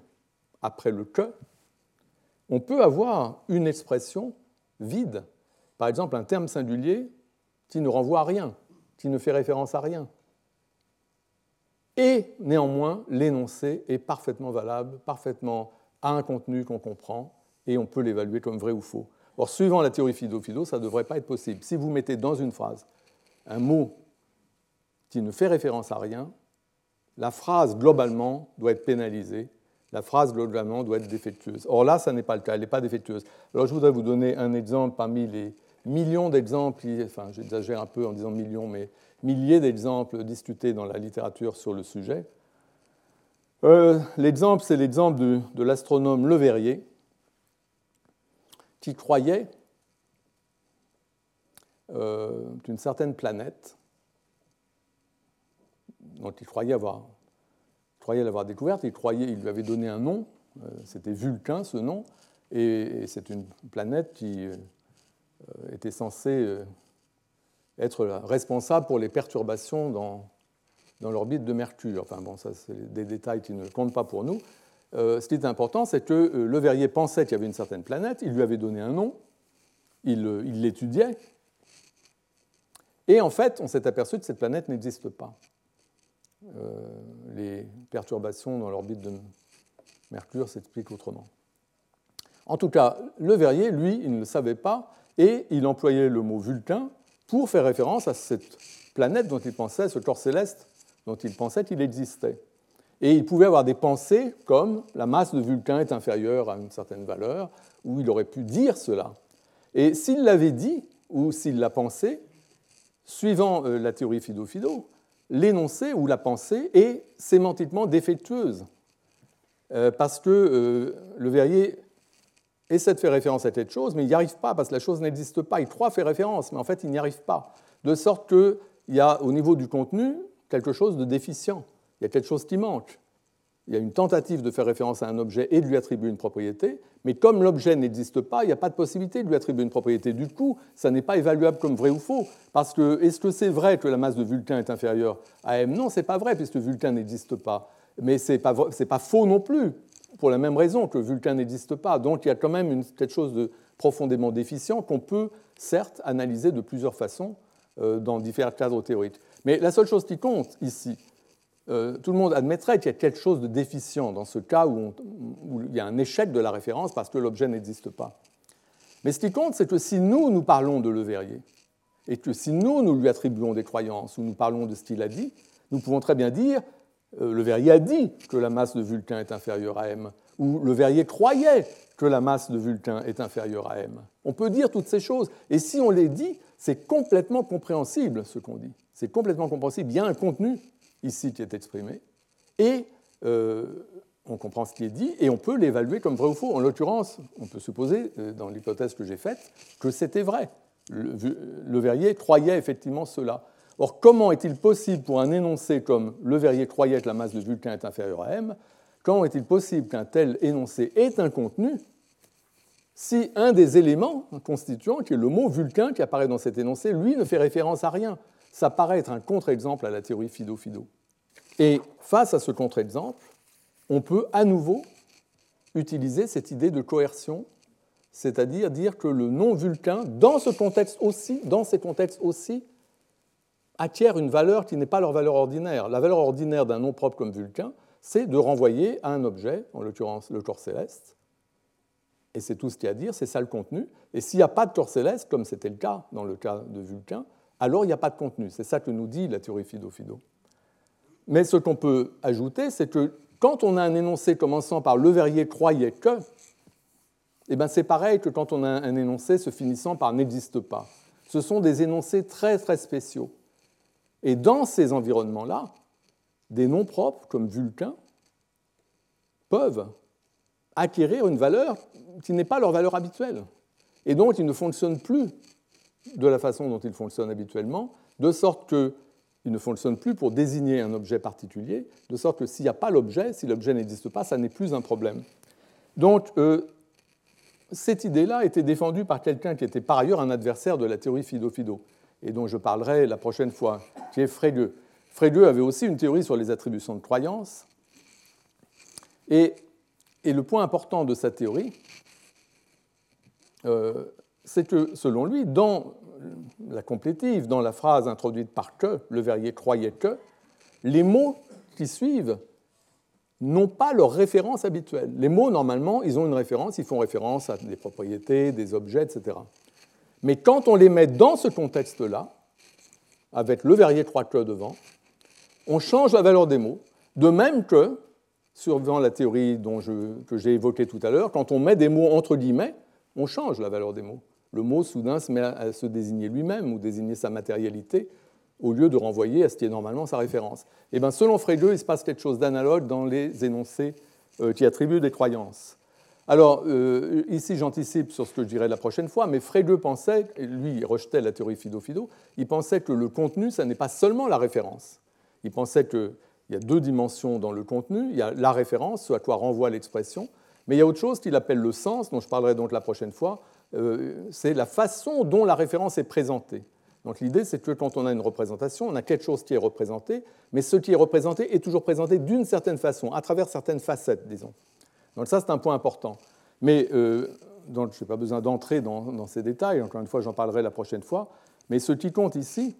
après le que, on peut avoir une expression vide, par exemple un terme singulier qui ne renvoie à rien, qui ne fait référence à rien. Et néanmoins, l'énoncé est parfaitement valable, parfaitement à un contenu qu'on comprend, et on peut l'évaluer comme vrai ou faux. Or, suivant la théorie Fido-Fido, ça ne devrait pas être possible. Si vous mettez dans une phrase un mot qui ne fait référence à rien, la phrase globalement doit être pénalisée, la phrase globalement doit être défectueuse. Or là, ça n'est pas le cas, elle n'est pas défectueuse. Alors je voudrais vous donner un exemple parmi les millions d'exemples, enfin j'exagère un peu en disant millions, mais milliers d'exemples discutés dans la littérature sur le sujet. Euh, l'exemple, c'est l'exemple de, l'astronome Le Verrier, qui croyait euh, qu'une certaine planète, dont il croyait avoir, l'avoir découverte, il, lui avait donné un nom, euh, c'était Vulcain ce nom, et, c'est une planète qui était censée être responsable pour les perturbations dans, dans l'orbite de Mercure. Enfin bon, ça c'est des détails qui ne comptent pas pour nous. Euh, ce qui est important, c'est que euh, Le Verrier pensait qu'il y avait une certaine planète, il lui avait donné un nom, il euh, l'étudiait, et en fait, on s'est aperçu que cette planète n'existe pas. les perturbations dans l'orbite de Mercure s'expliquent autrement. En tout cas, Le Verrier, lui, il ne le savait pas, et il employait le mot Vulcain pour faire référence à cette planète dont il pensait, ce corps céleste dont il pensait qu'il existait. Et il pouvait avoir des pensées comme la masse de Vulcain est inférieure à une certaine valeur, ou il aurait pu dire cela. Et s'il l'avait dit, ou s'il l'a pensé, suivant euh, la théorie Fido-Fido, l'énoncé ou la pensée est sémantiquement défectueuse. Euh, parce que euh, le Verrier essaie de faire référence à cette chose, mais il n'y arrive pas parce que la chose n'existe pas. Il croit faire référence, mais en fait, il n'y arrive pas. De sorte qu'il y a au niveau du contenu quelque chose de déficient. Il y a quelque chose qui manque. Il y a une tentative de faire référence à un objet et de lui attribuer une propriété, mais comme l'objet n'existe pas, il n'y a pas de possibilité de lui attribuer une propriété. Du coup, ça n'est pas évaluable comme vrai ou faux. Parce que est-ce que c'est vrai que la masse de Vulcain est inférieure à m? Non, ce n'est pas vrai, puisque Vulcain n'existe pas. Mais ce n'est pas, pas faux non plus pour la même raison que Vulcain n'existe pas. Donc il y a quand même une, quelque chose de profondément déficient qu'on peut certes analyser de plusieurs façons euh, dans différents cadres théoriques. Mais la seule chose qui compte ici, euh, tout le monde admettrait qu'il y a quelque chose de déficient dans ce cas où, il y a un échec de la référence parce que l'objet n'existe pas. Mais ce qui compte, c'est que si nous, nous parlons de Le Verrier, et que si nous, nous lui attribuons des croyances ou nous parlons de ce qu'il a dit, nous pouvons très bien dire euh, le Verrier a dit que la masse de Vulcain est inférieure à m, ou le Verrier croyait que la masse de Vulcain est inférieure à m. On peut dire toutes ces choses, et si on les dit, c'est complètement compréhensible ce qu'on dit. C'est complètement compréhensible. Il y a un contenu ici qui est exprimé, et euh, on comprend ce qui est dit, et on peut l'évaluer comme vrai ou faux. En l'occurrence, on peut supposer, euh, dans l'hypothèse que j'ai faite, que c'était vrai. le Verrier croyait effectivement cela. Or, comment est-il possible pour un énoncé comme le Verrier croyait que la masse de Vulcain est inférieure à m, comment est-il possible qu'un tel énoncé ait un contenu si un des éléments constituants, qui est le mot Vulcain qui apparaît dans cet énoncé, lui ne fait référence à rien? Ça paraît être un contre-exemple à la théorie Fido-Fido. Et face à ce contre-exemple, on peut à nouveau utiliser cette idée de coercion, c'est-à-dire dire que le nom Vulcain, dans ce contexte aussi, dans ces contextes aussi, acquièrent une valeur qui n'est pas leur valeur ordinaire. La valeur ordinaire d'un nom propre comme Vulcain, c'est de renvoyer à un objet, en l'occurrence le corps céleste, et c'est tout ce qu'il y a à dire, c'est ça le contenu. Et s'il n'y a pas de corps céleste, comme c'était le cas dans le cas de Vulcain, alors il n'y a pas de contenu. C'est ça que nous dit la théorie Fido-Fido. Mais ce qu'on peut ajouter, c'est que quand on a un énoncé commençant par le verrier croyait que, eh ben c'est pareil que quand on a un énoncé se finissant par n'existe pas. Ce sont des énoncés très très spéciaux. Et dans ces environnements-là, des noms propres comme Vulcain peuvent acquérir une valeur qui n'est pas leur valeur habituelle. Et donc, ils ne fonctionnent plus de la façon dont ils fonctionnent habituellement, de sorte qu'ils ne fonctionnent plus pour désigner un objet particulier, de sorte que s'il n'y a pas l'objet, si l'objet n'existe pas, ça n'est plus un problème. Donc, euh, cette idée-là été défendue par quelqu'un qui était par ailleurs un adversaire de la théorie Fido-Fido, et dont je parlerai la prochaine fois, qui est Frege. Frege avait aussi une théorie sur les attributions de croyance, et, le point important de sa théorie, euh, c'est que, selon lui, dans la complétive, dans la phrase introduite par que, le verrier croyait que, les mots qui suivent n'ont pas leur référence habituelle. Les mots, normalement, ils ont une référence, ils font référence à des propriétés, des objets, etc. Mais quand on les met dans ce contexte-là, avec le verrier croit que devant, on change la valeur des mots, de même que, suivant la théorie que j'ai évoquée tout à l'heure, quand on met des mots entre guillemets, on change la valeur des mots. Le mot soudain se met à se désigner lui-même ou désigner sa matérialité au lieu de renvoyer à ce qui est normalement sa référence. Et eh bien, selon Frege, il se passe quelque chose d'analogue dans les énoncés euh, qui attribuent des croyances. Alors, euh, ici, j'anticipe sur ce que je dirai la prochaine fois, mais Frege pensait, lui, il rejetait la théorie Fido-Fido, il pensait que le contenu, ça n'est pas seulement la référence. Il pensait qu'il y a deux dimensions dans le contenu. Il y a la référence, ce à quoi renvoie l'expression, mais il y a autre chose qu'il appelle le sens, dont je parlerai donc la prochaine fois. Euh, c'est la façon dont la référence est présentée. Donc l'idée, c'est que quand on a une représentation, on a quelque chose qui est représenté, mais ce qui est représenté est toujours présenté d'une certaine façon, à travers certaines facettes, disons. Donc ça, c'est un point important. Mais euh, je n'ai pas besoin d'entrer dans, ces détails, encore une fois, j'en parlerai la prochaine fois. Mais ce qui compte ici,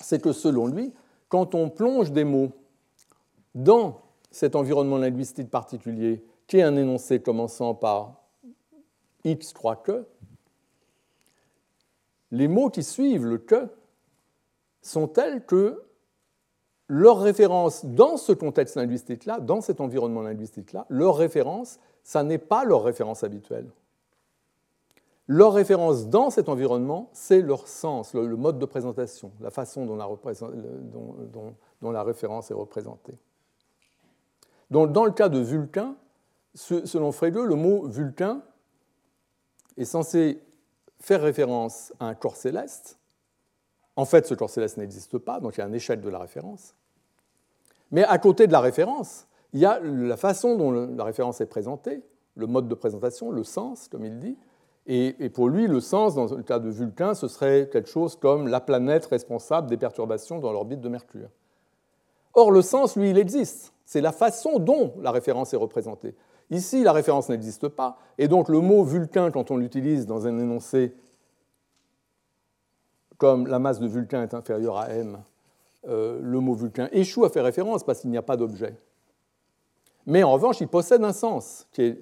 c'est que selon lui, quand on plonge des mots dans cet environnement linguistique particulier, qui est un énoncé commençant par X croit que, les mots qui suivent le que sont tels que leur référence dans ce contexte linguistique-là, dans cet environnement linguistique-là, leur référence, ça n'est pas leur référence habituelle. Leur référence dans cet environnement, c'est leur sens, le, mode de présentation, la façon dont la, référence est représentée. Donc, dans le cas de Vulcain, selon Frege, le mot Vulcain est censé faire référence à un corps céleste. En fait, ce corps céleste n'existe pas, donc il y a un échec de la référence. Mais à côté de la référence, il y a la façon dont la référence est présentée, le mode de présentation, le sens, comme il dit. Et, pour lui, le sens, dans le cas de Vulcain, ce serait quelque chose comme la planète responsable des perturbations dans l'orbite de Mercure. Or, le sens, lui, il existe. C'est la façon dont la référence est représentée. Ici, la référence n'existe pas, et donc le mot Vulcain, quand on l'utilise dans un énoncé comme la masse de Vulcain est inférieure à m, euh, le mot Vulcain échoue à faire référence parce qu'il n'y a pas d'objet. Mais en revanche, il possède un sens, qui est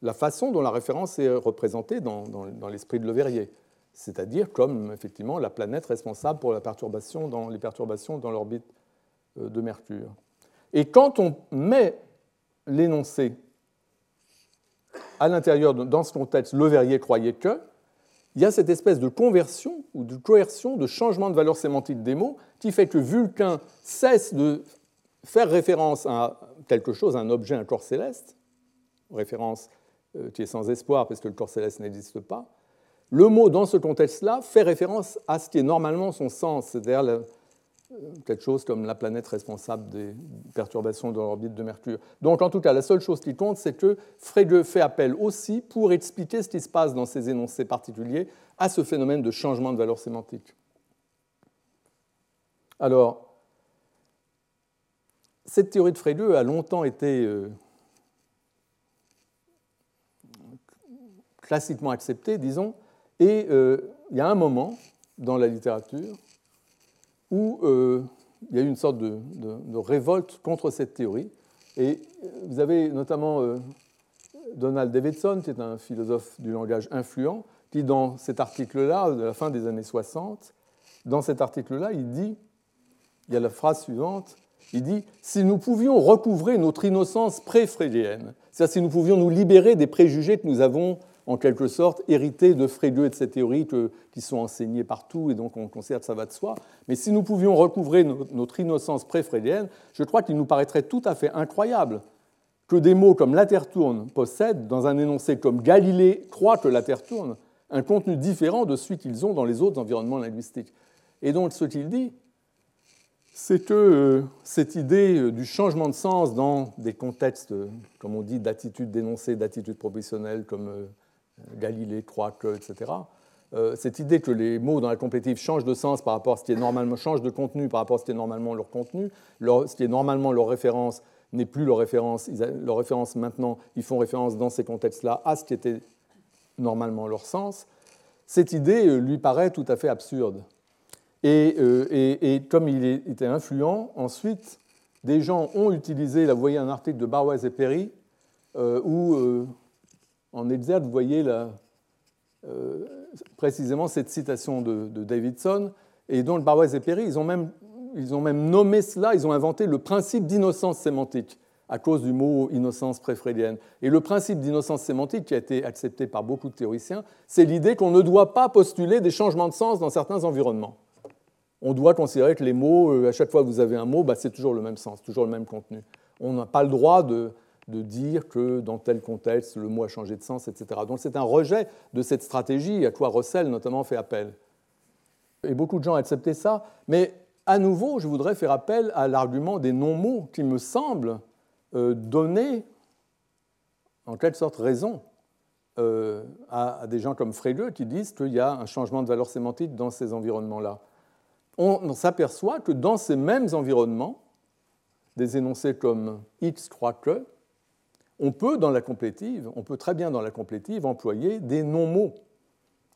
la façon dont la référence est représentée dans, l'esprit de Le Verrier, c'est-à-dire comme effectivement la planète responsable pour dans, les perturbations dans l'orbite euh, de Mercure. Et quand on met l'énoncé à l'intérieur, dans ce contexte, le verrier croyait que, il y a cette espèce de conversion ou de coercion, de changement de valeur sémantique des mots, qui fait que Vulcain cesse de faire référence à quelque chose, à un objet, un corps céleste, référence euh, qui est sans espoir parce que le corps céleste n'existe pas. Le mot, dans ce contexte-là, fait référence à ce qui est normalement son sens, c'est-à-dire quelque chose comme la planète responsable des perturbations dans l'orbite de Mercure. Donc en tout cas, la seule chose qui compte, c'est que Frege fait appel aussi, pour expliquer ce qui se passe dans ces énoncés particuliers, à ce phénomène de changement de valeur sémantique. Alors, cette théorie de Frege a longtemps été euh, classiquement acceptée, disons, et euh, il y a un moment dans la littérature où euh, il y a eu une sorte de, révolte contre cette théorie. Et vous avez notamment euh, Donald Davidson, qui est un philosophe du langage influent, qui dans cet article-là, de la fin des années 60, dans cet article-là, il dit, il y a la phrase suivante, il dit Si nous pouvions recouvrer notre innocence pré-frégéenne, c'est-à-dire si nous pouvions nous libérer des préjugés que nous avons en quelque sorte hérité de Frege et de ces théories qui sont enseignées partout, et donc on considère que ça va de soi. Mais si nous pouvions recouvrer notre innocence pré-freudienne, je crois qu'il nous paraîtrait tout à fait incroyable que des mots comme la Terre tourne possèdent, dans un énoncé comme Galilée croit que la Terre tourne, un contenu différent de celui qu'ils ont dans les autres environnements linguistiques. Et donc ce qu'il dit, c'est que euh, cette idée euh, du changement de sens dans des contextes, euh, comme on dit, d'attitude dénoncée, d'attitude proportionnelle, comme Galilée croit que, etc., cette idée que les mots dans la complétive changent de sens par rapport à ce qui est normalement, changent de contenu par rapport à ce qui est normalement leur contenu, ce qui est normalement leur référence n'est plus leur référence, leur référence maintenant, ils font référence dans ces contextes-là à ce qui était normalement leur sens, cette idée lui paraît tout à fait absurde. Euh, et, comme il était influent, ensuite, des gens ont utilisé, là vous voyez un article de Barwes et Perry, euh, où euh, en exergue, vous voyez précisément cette citation de, Davidson, et donc Barwes et Perry, ils ont, même, ils ont même nommé cela, ils ont inventé le principe d'innocence sémantique à cause du mot innocence préfrédienne. Et le principe d'innocence sémantique qui a été accepté par beaucoup de théoriciens, c'est l'idée qu'on ne doit pas postuler des changements de sens dans certains environnements on doit considérer que les mots, euh, à chaque fois que vous avez un mot, bah, c'est toujours le même sens, toujours le même contenu. On n'a pas le droit de, dire que dans tel contexte, le mot a changé de sens, etc. Donc c'est un rejet de cette stratégie à quoi Russell notamment fait appel. Et beaucoup de gens ont accepté ça, mais à nouveau, je voudrais faire appel à l'argument des non-mots qui me semble euh, donner, en quelque sorte, raison euh, à, des gens comme Frege qui disent qu'il y a un changement de valeur sémantique dans ces environnements-là on s'aperçoit que dans ces mêmes environnements, des énoncés comme X croit que, on peut dans la complétive, on peut très bien dans la complétive employer des non-mots.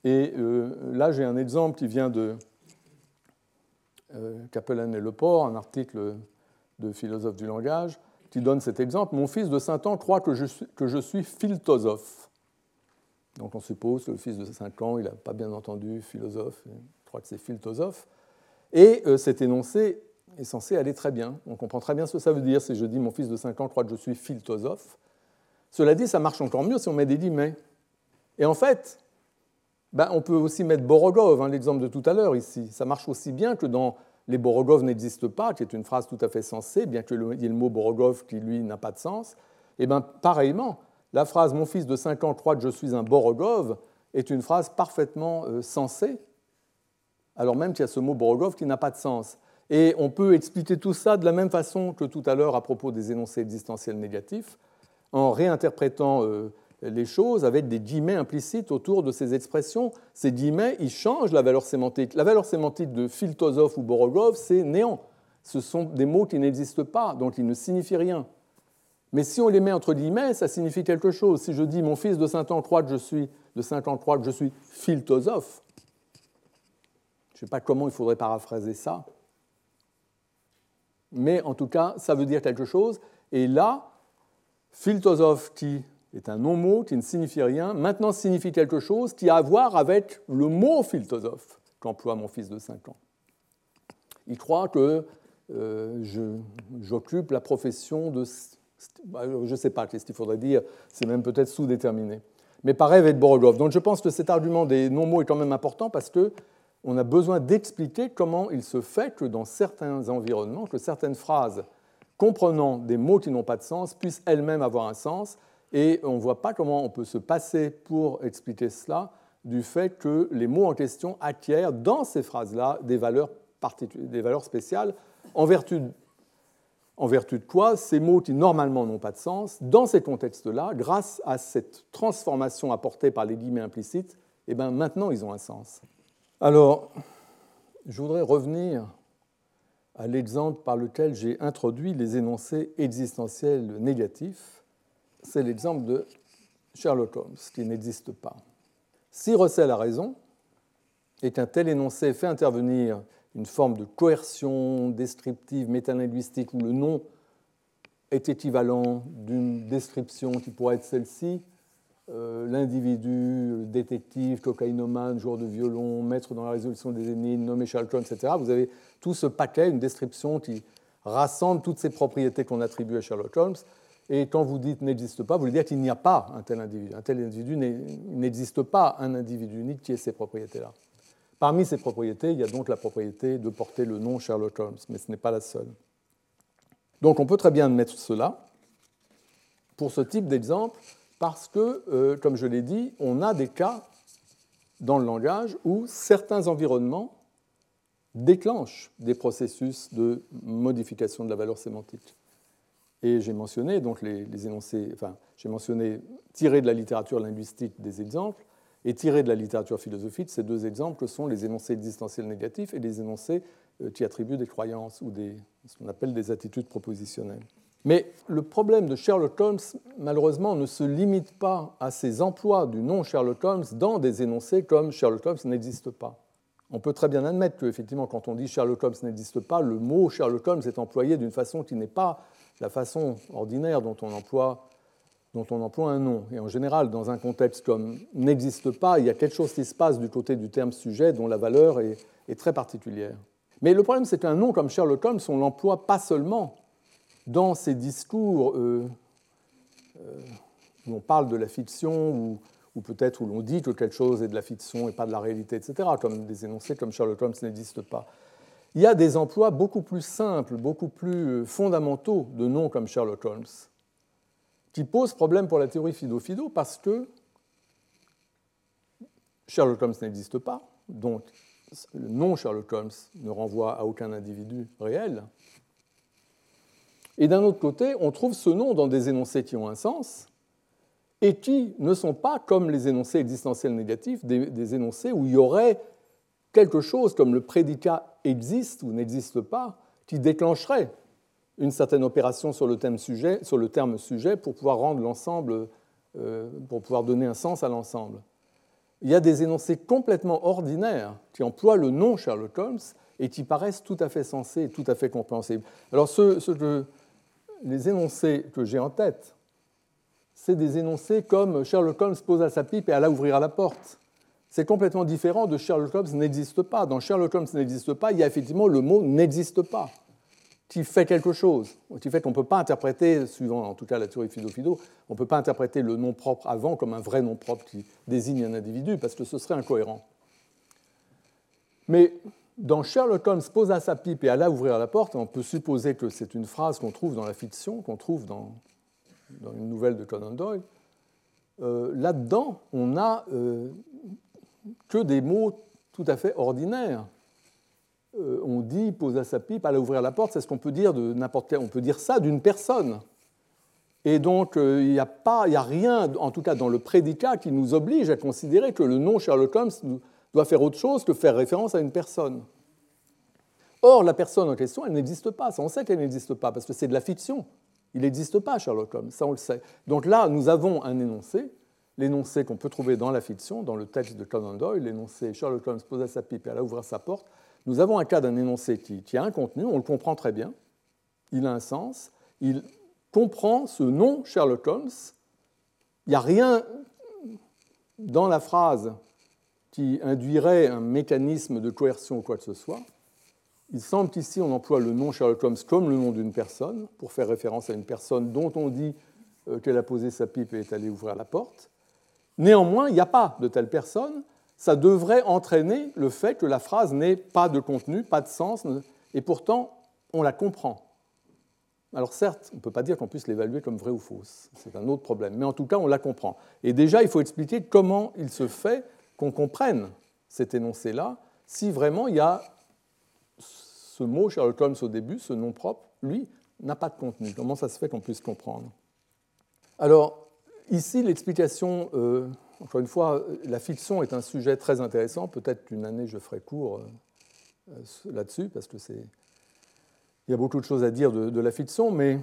Et euh, là, j'ai un exemple qui vient de euh, Capellan et Leport, un article de philosophe du langage, qui donne cet exemple. Mon fils de 5 ans croit que je suis, que je suis philosophe. Donc on suppose que le fils de 5 ans, il n'a pas bien entendu philosophe, il croit que c'est philosophe. Et euh, cet énoncé est censé aller très bien. On comprend très bien ce que ça veut dire si je dis mon fils de 5 ans croit que je suis philosophe. Cela dit, ça marche encore mieux si on met des guillemets. Et en fait, ben, on peut aussi mettre Borogov, hein, l'exemple de tout à l'heure ici. Ça marche aussi bien que dans Les Borogov n'existent pas, qui est une phrase tout à fait sensée, bien qu'il y ait le mot Borogov qui, lui, n'a pas de sens. Et bien, pareillement, la phrase Mon fils de 5 ans croit que je suis un Borogov est une phrase parfaitement euh, sensée alors même qu'il y a ce mot Borogov qui n'a pas de sens. Et on peut expliquer tout ça de la même façon que tout à l'heure à propos des énoncés existentiels négatifs, en réinterprétant euh, les choses avec des guillemets implicites autour de ces expressions. Ces guillemets, ils changent la valeur sémantique. La valeur sémantique de Filtosov ou Borogov, c'est néant. Ce sont des mots qui n'existent pas, donc ils ne signifient rien. Mais si on les met entre guillemets, ça signifie quelque chose. Si je dis mon fils de 5 ans croit que je suis, de 5 ans croit que je suis philosophe, je ne sais pas comment il faudrait paraphraser ça. Mais en tout cas, ça veut dire quelque chose. Et là, philosophe qui est un non-mot, qui ne signifie rien, maintenant signifie quelque chose qui a à voir avec le mot philosophe qu'emploie mon fils de 5 ans. Il croit que euh, j'occupe la profession de... Je ne sais pas qu'est-ce qu'il faudrait dire, c'est même peut-être sous-déterminé. Mais pareil avec Borogov. Donc je pense que cet argument des non-mots est quand même important parce que on a besoin d'expliquer comment il se fait que dans certains environnements, que certaines phrases comprenant des mots qui n'ont pas de sens puissent elles-mêmes avoir un sens. Et on ne voit pas comment on peut se passer pour expliquer cela du fait que les mots en question acquièrent dans ces phrases-là des valeurs, des valeurs spéciales, en vertu, en vertu de quoi ces mots qui normalement n'ont pas de sens, dans ces contextes-là, grâce à cette transformation apportée par les guillemets implicites, eh bien, maintenant ils ont un sens. Alors, je voudrais revenir à l'exemple par lequel j'ai introduit les énoncés existentiels négatifs. C'est l'exemple de Sherlock Holmes, qui n'existe pas. Si Russell a raison, et qu'un tel énoncé fait intervenir une forme de coercion descriptive métalinguistique où le nom est équivalent d'une description qui pourrait être celle-ci, euh, l'individu, détective, cocaïnomane, joueur de violon, maître dans la résolution des énigmes, nommé Sherlock Holmes, etc. Vous avez tout ce paquet, une description qui rassemble toutes ces propriétés qu'on attribue à Sherlock Holmes. Et quand vous dites n'existe pas, vous voulez dire qu'il n'y a pas un tel individu. Un tel individu n'existe pas un individu unique qui ait ces propriétés-là. Parmi ces propriétés, il y a donc la propriété de porter le nom Sherlock Holmes, mais ce n'est pas la seule. Donc on peut très bien mettre cela pour ce type d'exemple, parce que, euh, comme je l'ai dit, on a des cas dans le langage où certains environnements déclenchent des processus de modification de la valeur sémantique. Et j'ai mentionné donc les, énoncés, enfin, j'ai mentionné tiré de la littérature linguistique des exemples et tiré de la littérature philosophique ces deux exemples que sont les énoncés existentiels négatifs et les énoncés euh, qui attribuent des croyances ou ce qu'on appelle des attitudes propositionnelles. Mais le problème de Sherlock Holmes, malheureusement, ne se limite pas à ces emplois du nom Sherlock Holmes dans des énoncés comme Sherlock Holmes n'existe pas. On peut très bien admettre qu'effectivement, quand on dit Sherlock Holmes n'existe pas, le mot Sherlock Holmes est employé d'une façon qui n'est pas la façon ordinaire dont on emploie dont on emploie un nom. Et en général, dans un contexte comme n'existe pas, il y a quelque chose qui se passe du côté du terme sujet dont la valeur est, très particulière. Mais le problème, c'est qu'un nom comme Sherlock Holmes, on l'emploie pas seulement dans ces discours euh, euh, où on parle de la fiction, ou, peut-être où l'on dit que quelque chose est de la fiction et pas de la réalité, etc., comme des énoncés comme Sherlock Holmes n'existe pas il y a des emplois beaucoup plus simples, beaucoup plus euh, fondamentaux de noms comme Sherlock Holmes, qui posent problème pour la théorie Fido-Fido parce que Sherlock Holmes n'existe pas, donc le nom Sherlock Holmes ne renvoie à aucun individu réel. Et d'un autre côté, on trouve ce nom dans des énoncés qui ont un sens et qui ne sont pas comme les énoncés existentiels négatifs, des, énoncés où il y aurait quelque chose comme le prédicat existe ou n'existe pas qui déclencherait une certaine opération sur le, thème sujet, sur le terme sujet pour pouvoir rendre l'ensemble, euh, pour pouvoir donner un sens à l'ensemble. Il y a des énoncés complètement ordinaires qui emploient le nom Sherlock Holmes et qui paraissent tout à fait sensés tout à fait compréhensibles. Alors, les énoncés que j'ai en tête, c'est des énoncés comme Sherlock Holmes pose à sa pipe et alla ouvrir la porte c'est complètement différent de Sherlock Holmes n'existe pas. Dans Sherlock Holmes n'existe pas, il y a effectivement le mot n'existe pas, qui fait quelque chose, qui fait qu'on ne peut pas interpréter, suivant en tout cas la théorie Fido-Fido, on ne peut pas interpréter le nom propre avant comme un vrai nom propre qui désigne un individu, parce que ce serait incohérent. Mais dans Sherlock Holmes posa sa pipe et alla ouvrir la porte, on peut supposer que c'est une phrase qu'on trouve dans la fiction, qu'on trouve dans, une nouvelle de Conan Doyle. Euh, là-dedans, on a euh, que des mots tout à fait ordinaires. Euh, on dit posa sa pipe, à ouvrir la porte, c'est ce qu'on peut dire de n'importe quel. On peut dire ça d'une personne. Et donc, il n'y a, a rien, en tout cas dans le prédicat, qui nous oblige à considérer que le nom Sherlock Holmes doit faire autre chose que faire référence à une personne. Or, la personne en question, elle n'existe pas. Ça, on sait qu'elle n'existe pas, parce que c'est de la fiction. Il n'existe pas, Sherlock Holmes, ça on le sait. Donc là, nous avons un énoncé l'énoncé qu'on peut trouver dans la fiction, dans le texte de Conan Doyle, l'énoncé Sherlock Holmes posa sa pipe et alla ouvrir sa porte, nous avons un cas d'un énoncé qui, a un contenu, on le comprend très bien, il a un sens, il comprend ce nom Sherlock Holmes, il n'y a rien dans la phrase qui induirait un mécanisme de coercion ou quoi que ce soit. Il semble qu'ici on emploie le nom Sherlock Holmes comme le nom d'une personne, pour faire référence à une personne dont on dit euh, qu'elle a posé sa pipe et est allée ouvrir la porte. Néanmoins, il n'y a pas de telle personne. Ça devrait entraîner le fait que la phrase n'ait pas de contenu, pas de sens, et pourtant, on la comprend. Alors certes, on ne peut pas dire qu'on puisse l'évaluer comme vraie ou fausse, c'est un autre problème, mais en tout cas, on la comprend. Et déjà, il faut expliquer comment il se fait qu'on comprenne cet énoncé-là, si vraiment il y a ce mot Sherlock Holmes au début, ce nom propre, lui, n'a pas de contenu. Comment ça se fait qu'on puisse comprendre? Alors, Ici, l'explication, euh, encore une fois, la fiction est un sujet très intéressant. Peut-être qu'une année, je ferai court euh, euh, là-dessus, parce que c'est. Il y a beaucoup de choses à dire de, la fiction, mais.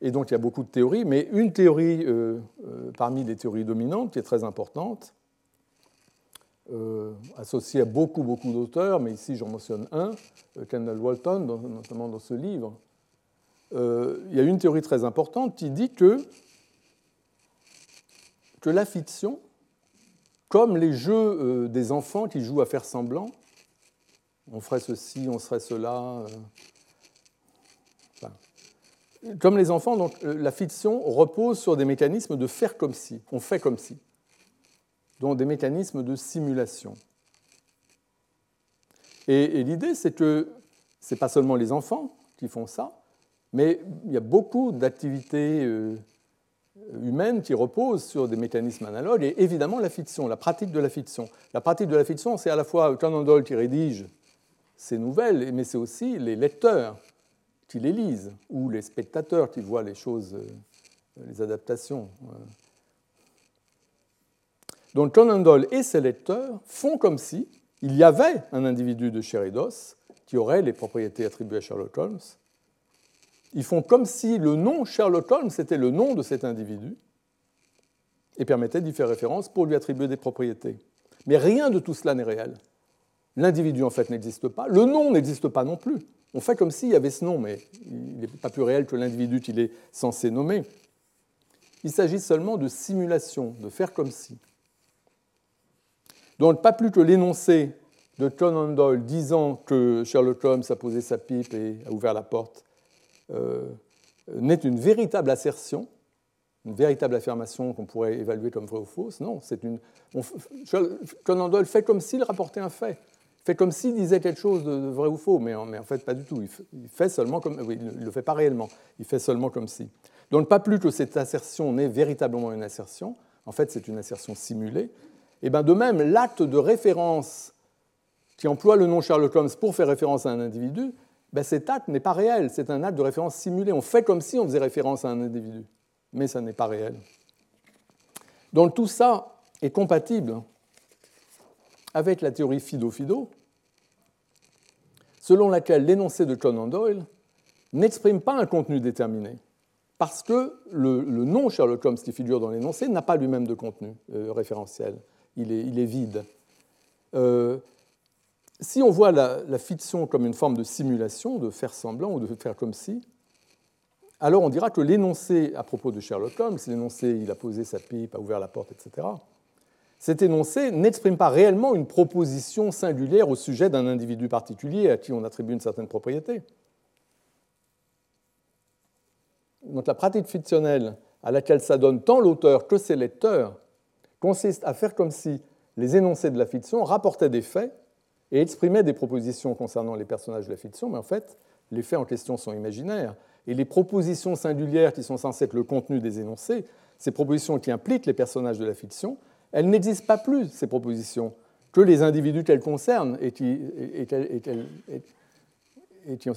Et donc, il y a beaucoup de théories, mais une théorie parmi les théories dominantes, qui est très importante, associée à beaucoup, beaucoup d'auteurs, mais ici j'en mentionne un, Kendall Walton, notamment dans ce livre. il y a une théorie très importante qui dit que que la fiction, comme les jeux euh, des enfants qui jouent à faire semblant, on ferait ceci, on serait cela, euh, comme les enfants, donc, euh, la fiction repose sur des mécanismes de faire comme si, on fait comme si, donc des mécanismes de simulation. Et, l'idée, c'est que ce n'est pas seulement les enfants qui font ça, mais il y a beaucoup d'activités euh, humaines qui reposent sur des mécanismes analogues, et évidemment la fiction, la pratique de la fiction. La pratique de la fiction, c'est à la fois Conan Doyle qui rédige ces nouvelles, mais c'est aussi les lecteurs qui les lisent, ou les spectateurs qui voient les choses, euh, les adaptations. Donc Conan Doyle et ses lecteurs font comme si il y avait un individu de Sheridos qui aurait les propriétés attribuées à Sherlock Holmes. Ils font comme si le nom Sherlock Holmes était le nom de cet individu et permettait d'y faire référence pour lui attribuer des propriétés. Mais rien de tout cela n'est réel. L'individu, en fait, n'existe pas. Le nom n'existe pas non plus. On fait comme s'il y avait ce nom, mais il n'est pas plus réel que l'individu qu'il est censé nommer. Il s'agit seulement de simulation, de faire comme si. Donc, pas plus que l'énoncé de Conan Doyle disant que Sherlock Holmes a posé sa pipe et a ouvert la porte euh, n'est une véritable assertion, une véritable affirmation qu'on pourrait évaluer comme vraie ou fausse. Non, c'est une. Conan Doyle fait comme s'il rapportait un fait fait comme s'il disait quelque chose de, vrai ou faux, mais en, fait pas du tout. Il fait, seulement comme, oui, il le fait pas réellement, il fait seulement comme si. Donc pas plus que cette assertion n'est véritablement une assertion, en fait c'est une assertion simulée. Et bien de même, l'acte de référence qui emploie le nom Sherlock Holmes pour faire référence à un individu, ben cet acte n'est pas réel, c'est un acte de référence simulé. On fait comme si on faisait référence à un individu, mais ça n'est pas réel. Donc tout ça est compatible avec la théorie Fido-Fido, selon laquelle l'énoncé de Conan Doyle n'exprime pas un contenu déterminé, parce que le, nom Sherlock Holmes qui figure dans l'énoncé n'a pas lui-même de contenu euh, référentiel, il est, vide. Euh, si on voit la, fiction comme une forme de simulation, de faire semblant ou de faire comme si, alors on dira que l'énoncé à propos de Sherlock Holmes, l'énoncé il a posé sa pipe, a ouvert la porte, etc., cet énoncé n'exprime pas réellement une proposition singulière au sujet d'un individu particulier à qui on attribue une certaine propriété. Donc la pratique fictionnelle à laquelle s'adonne tant l'auteur que ses lecteurs consiste à faire comme si les énoncés de la fiction rapportaient des faits et exprimaient des propositions concernant les personnages de la fiction, mais en fait, les faits en question sont imaginaires. Et les propositions singulières qui sont censées être le contenu des énoncés, ces propositions qui impliquent les personnages de la fiction, elles n'existent pas plus, ces propositions, que les individus qu'elles concernent et qui, en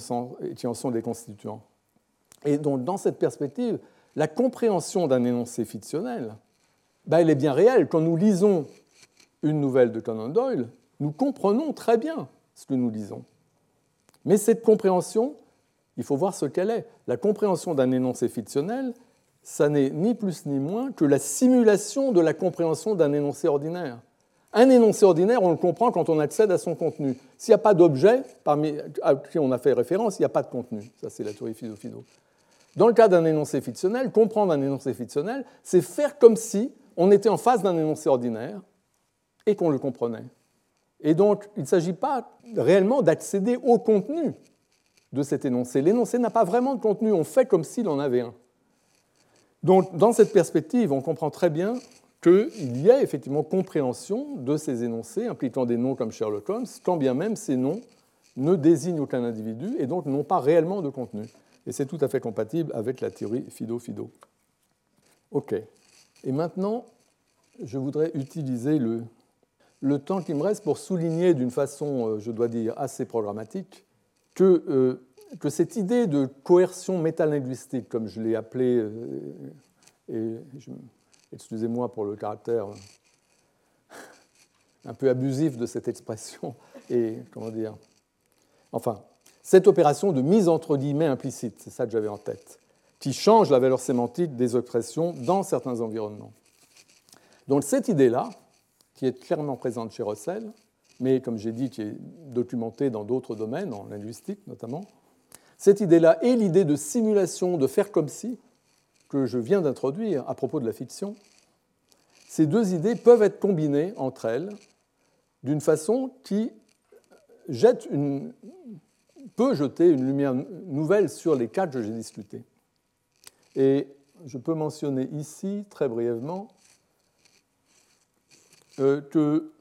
sont, des constituants. Et donc, dans cette perspective, la compréhension d'un énoncé fictionnel, ben, elle est bien réelle. Quand nous lisons une nouvelle de Conan Doyle, nous comprenons très bien ce que nous lisons. Mais cette compréhension, il faut voir ce qu'elle est. La compréhension d'un énoncé fictionnel, ça n'est ni plus ni moins que la simulation de la compréhension d'un énoncé ordinaire. Un énoncé ordinaire, on le comprend quand on accède à son contenu. S'il n'y a pas d'objet à qui on a fait référence, il n'y a pas de contenu. Ça, c'est la théorie philo Dans le cas d'un énoncé fictionnel, comprendre un énoncé fictionnel, c'est faire comme si on était en face d'un énoncé ordinaire et qu'on le comprenait. Et donc, il ne s'agit pas réellement d'accéder au contenu de cet énoncé. L'énoncé n'a pas vraiment de contenu, on fait comme s'il en avait un. Donc, dans cette perspective, on comprend très bien qu'il y a effectivement compréhension de ces énoncés impliquant des noms comme Sherlock Holmes, quand bien même ces noms ne désignent aucun individu et donc n'ont pas réellement de contenu. Et c'est tout à fait compatible avec la théorie Fido-Fido. OK. Et maintenant, je voudrais utiliser le, temps qui me reste pour souligner d'une façon, euh, je dois dire, assez programmatique, que euh, que cette idée de coercion métalinguistique, comme je l'ai appelée, euh, et excusez-moi pour le caractère un peu abusif de cette expression, et comment dire, enfin, cette opération de mise entre guillemets implicite, c'est ça que j'avais en tête, qui change la valeur sémantique des expressions dans certains environnements. Donc cette idée-là, qui est clairement présente chez Russell, mais comme j'ai dit, qui est documentée dans d'autres domaines, en linguistique notamment, cette idée-là et l'idée de simulation, de faire comme si, que je viens d'introduire à propos de la fiction, ces deux idées peuvent être combinées entre elles d'une façon qui jette une, peut jeter une lumière nouvelle sur les cas que j'ai discutés. Et je peux mentionner ici, très brièvement, euh, que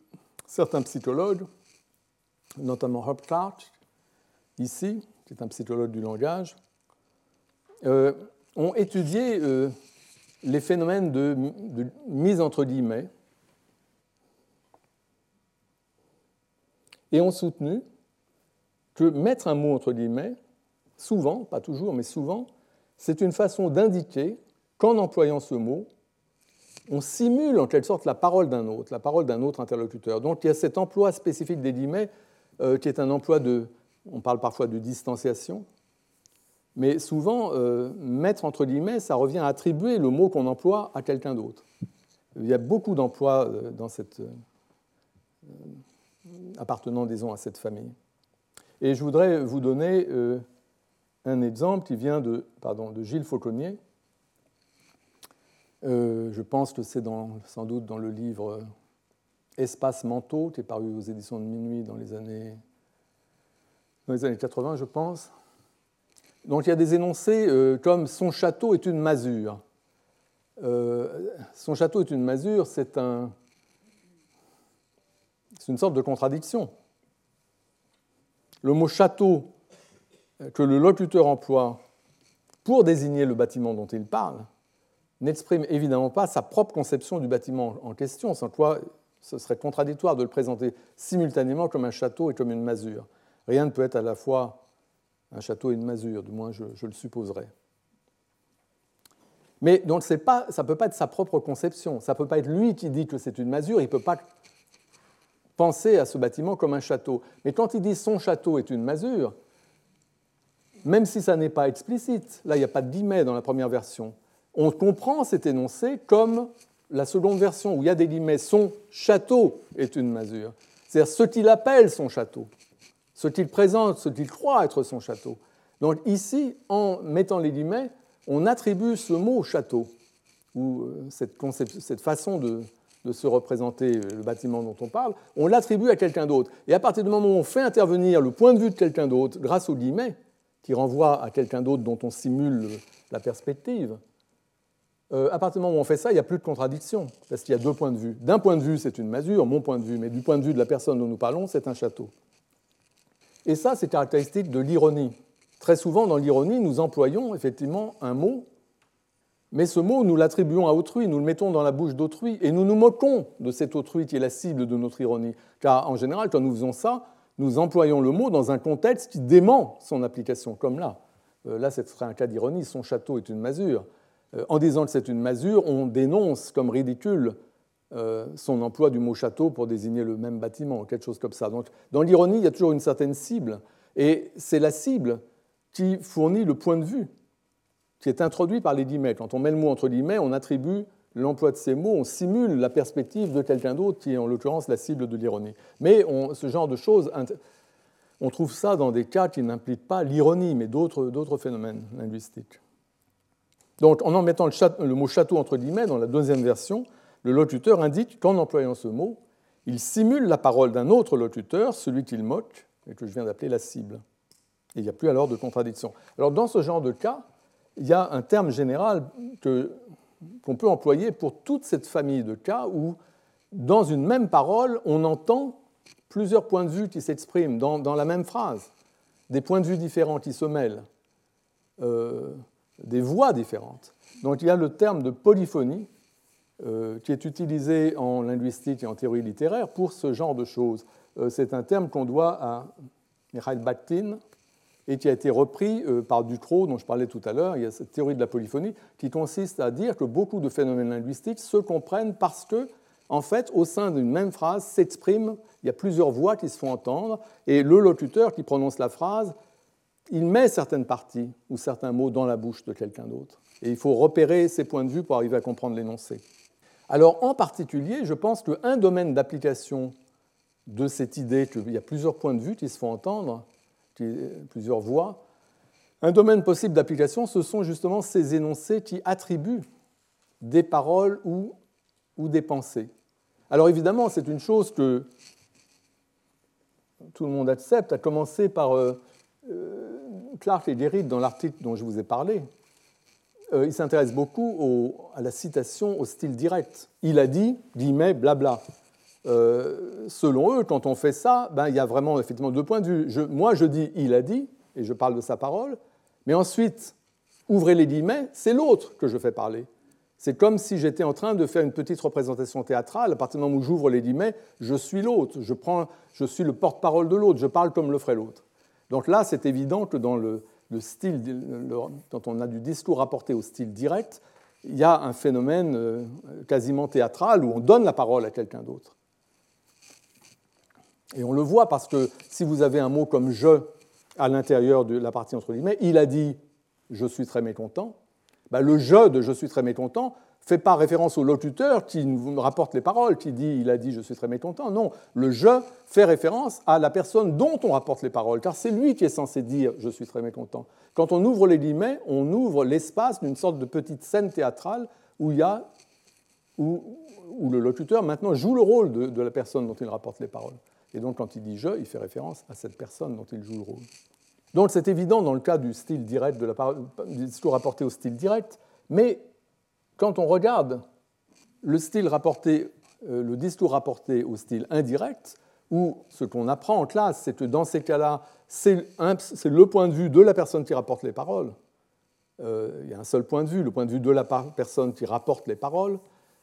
certains psychologues, notamment Rob Clark, ici, qui est un psychologue du langage, euh, ont étudié euh, les phénomènes de, mise entre guillemets et ont soutenu que mettre un mot entre guillemets, souvent, pas toujours, mais souvent, c'est une façon d'indiquer qu'en employant ce mot, on simule en quelque sorte la parole d'un autre, la parole d'un autre interlocuteur. Donc il y a cet emploi spécifique des guillemets euh, qui est un emploi de, on parle parfois de distanciation, mais souvent, euh, mettre entre guillemets, ça revient à attribuer le mot qu'on emploie à quelqu'un d'autre. Il y a beaucoup d'emplois euh, appartenant, disons, à cette famille. Et je voudrais vous donner un exemple qui vient de, Gilles Fauconnier, euh, je pense que c'est sans doute dans le livre Espace mentaux, qui est paru aux éditions de Minuit dans les années, dans les années 80, je pense. Donc il y a des énoncés euh, comme Son château est une masure. Euh, son château est une masure, c'est un, c'est une sorte de contradiction. Le mot château que le locuteur emploie pour désigner le bâtiment dont il parle n'exprime évidemment pas sa propre conception du bâtiment en question, sans quoi ce serait contradictoire de le présenter simultanément comme un château et comme une masure. Rien ne peut être à la fois un château et une masure, du moins je, le supposerais. Mais donc ça ne peut pas être sa propre conception, ça ne peut pas être lui qui dit que c'est une masure, il ne peut pas penser à ce bâtiment comme un château. Mais quand il dit son château est une masure, même si ça n'est pas explicite, là il n'y a pas de guillemets dans la première version, on comprend cet énoncé comme la seconde version, où il y a des guillemets, son château est une masure. C'est-à-dire ce qu'il appelle son château, ce qu'il présente, ce qu'il croit être son château. Donc ici, en mettant les guillemets, on attribue ce mot château, ou euh, cette, façon de, de, se représenter le bâtiment dont on parle, on l'attribue à quelqu'un d'autre. Et à partir du moment où on fait intervenir le point de vue de quelqu'un d'autre grâce aux guillemets, qui renvoient à quelqu'un d'autre dont on simule la perspective, euh, à partir du moment où on fait ça, il n'y a plus de contradiction, parce qu'il y a deux points de vue. D'un point de vue, c'est une masure, mon point de vue, mais du point de vue de la personne dont nous parlons, c'est un château. Et ça, c'est caractéristique de l'ironie. Très souvent, dans l'ironie, nous employons effectivement un mot, mais ce mot, nous l'attribuons à autrui, nous le mettons dans la bouche d'autrui, et nous nous moquons de cet autrui qui est la cible de notre ironie. Car en général, quand nous faisons ça, nous employons le mot dans un contexte qui dément son application, comme là. Euh, là, ce serait un cas d'ironie, son château est une masure. Euh, en disant que c'est une masure, on dénonce comme ridicule euh, son emploi du mot château pour désigner le même bâtiment, quelque chose comme ça. Donc, dans l'ironie, il y a toujours une certaine cible, et c'est la cible qui fournit le point de vue, qui est introduit par les guillemets. Quand on met le mot entre guillemets, on attribue l'emploi de ces mots, on simule la perspective de quelqu'un d'autre qui est en l'occurrence la cible de l'ironie. Mais ce genre de choses, on trouve ça dans des cas qui n'impliquent pas l'ironie, mais d'autres phénomènes linguistiques. Donc, en en mettant le, mot château entre guillemets dans la deuxième version, le locuteur indique qu'en employant ce mot, il simule la parole d'un autre locuteur, celui qu'il moque, et que je viens d'appeler la cible. Et il n'y a plus alors de contradiction. Alors, dans ce genre de cas, il y a un terme général qu'on peut employer pour toute cette famille de cas où, dans une même parole, on entend plusieurs points de vue qui s'expriment dans, la même phrase, des points de vue différents qui se mêlent. Euh, des voix différentes. Donc il y a le terme de polyphonie euh, qui est utilisé en linguistique et en théorie littéraire pour ce genre de choses. Euh, c'est un terme qu'on doit à Mikhail Bakhtin et qui a été repris euh, par Ducrot, dont je parlais tout à l'heure. Il y a cette théorie de la polyphonie qui consiste à dire que beaucoup de phénomènes linguistiques se comprennent parce que, en fait, au sein d'une même phrase s'expriment, il y a plusieurs voix qui se font entendre, et le locuteur qui prononce la phrase il met certaines parties ou certains mots dans la bouche de quelqu'un d'autre. Et il faut repérer ses points de vue pour arriver à comprendre l'énoncé. Alors en particulier, je pense qu'un domaine d'application de cette idée qu'il y a plusieurs points de vue qui se font entendre, plusieurs voix, un domaine possible d'application, ce sont justement ces énoncés qui attribuent des paroles ou, ou des pensées. Alors évidemment, c'est une chose que tout le monde accepte, à commencer par euh, euh, Clark et Derrida, dans l'article dont je vous ai parlé, euh, il s'intéresse beaucoup à la citation au style direct. Il a dit, guillemets, blabla. Euh, selon eux, quand on fait ça, ben, il y a vraiment effectivement deux points de vue. moi, je dis il a dit, et je parle de sa parole, mais ensuite, ouvrez les guillemets, c'est l'autre que je fais parler. C'est comme si j'étais en train de faire une petite représentation théâtrale. À partir du moment où j'ouvre les guillemets, je suis l'autre, je, je suis le porte-parole de l'autre, je parle comme le ferait l'autre. Donc là, c'est évident que dans le, style, quand on a du discours rapporté au style direct, il y a un phénomène euh, quasiment théâtral où on donne la parole à quelqu'un d'autre. Et on le voit parce que si vous avez un mot comme je à l'intérieur de la partie entre guillemets, il a dit je suis très mécontent, bah, le je de je suis très mécontent fait pas référence au locuteur qui nous rapporte les paroles, qui dit il a dit je suis très mécontent. Non, le je fait référence à la personne dont on rapporte les paroles, car c'est lui qui est censé dire je suis très mécontent. Quand on ouvre les guillemets, on ouvre l'espace d'une sorte de petite scène théâtrale où il y a où, le locuteur maintenant joue le rôle de, de la personne dont il rapporte les paroles. Et donc quand il dit je, il fait référence à cette personne dont il joue le rôle. Donc c'est évident dans le cas du style direct, du discours rapporté au style direct, mais quand on regarde le, style rapporté, euh, le discours rapporté au style indirect, où ce qu'on apprend en classe, c'est que dans ces cas-là, c'est le point de vue de la personne qui rapporte les paroles. Euh, il y a un seul point de vue, le point de vue de la personne qui rapporte les paroles.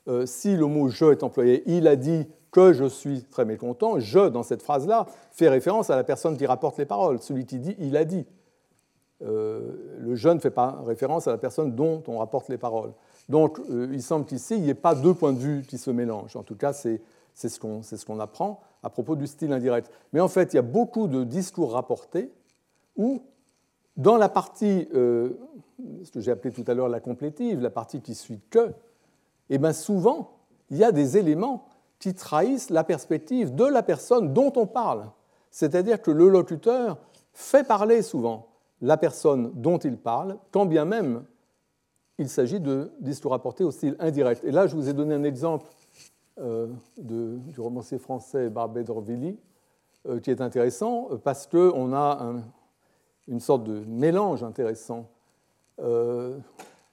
Euh, si le mot je est employé, il a dit que je suis très mécontent, je, dans cette phrase-là, fait référence à la personne qui rapporte les paroles. Celui qui dit, il a dit. Euh, le je ne fait pas référence à la personne dont on rapporte les paroles. Donc, euh, il semble qu'ici, il n'y ait pas deux points de vue qui se mélangent. En tout cas, c'est ce qu'on ce apprend à propos du style indirect. Mais en fait, il y a beaucoup de discours rapportés où, dans la partie, euh, ce que j'ai appelé tout à l'heure la complétive, la partie qui suit que, eh bien souvent, il y a des éléments qui trahissent la perspective de la personne dont on parle. C'est-à-dire que le locuteur fait parler souvent la personne dont il parle, quand bien même il s'agit de discours rapportés au style indirect. Et là, je vous ai donné un exemple euh, du romancier français Barbet d'Orvilly, euh, qui est intéressant parce qu'on a une sorte de mélange intéressant. Euh,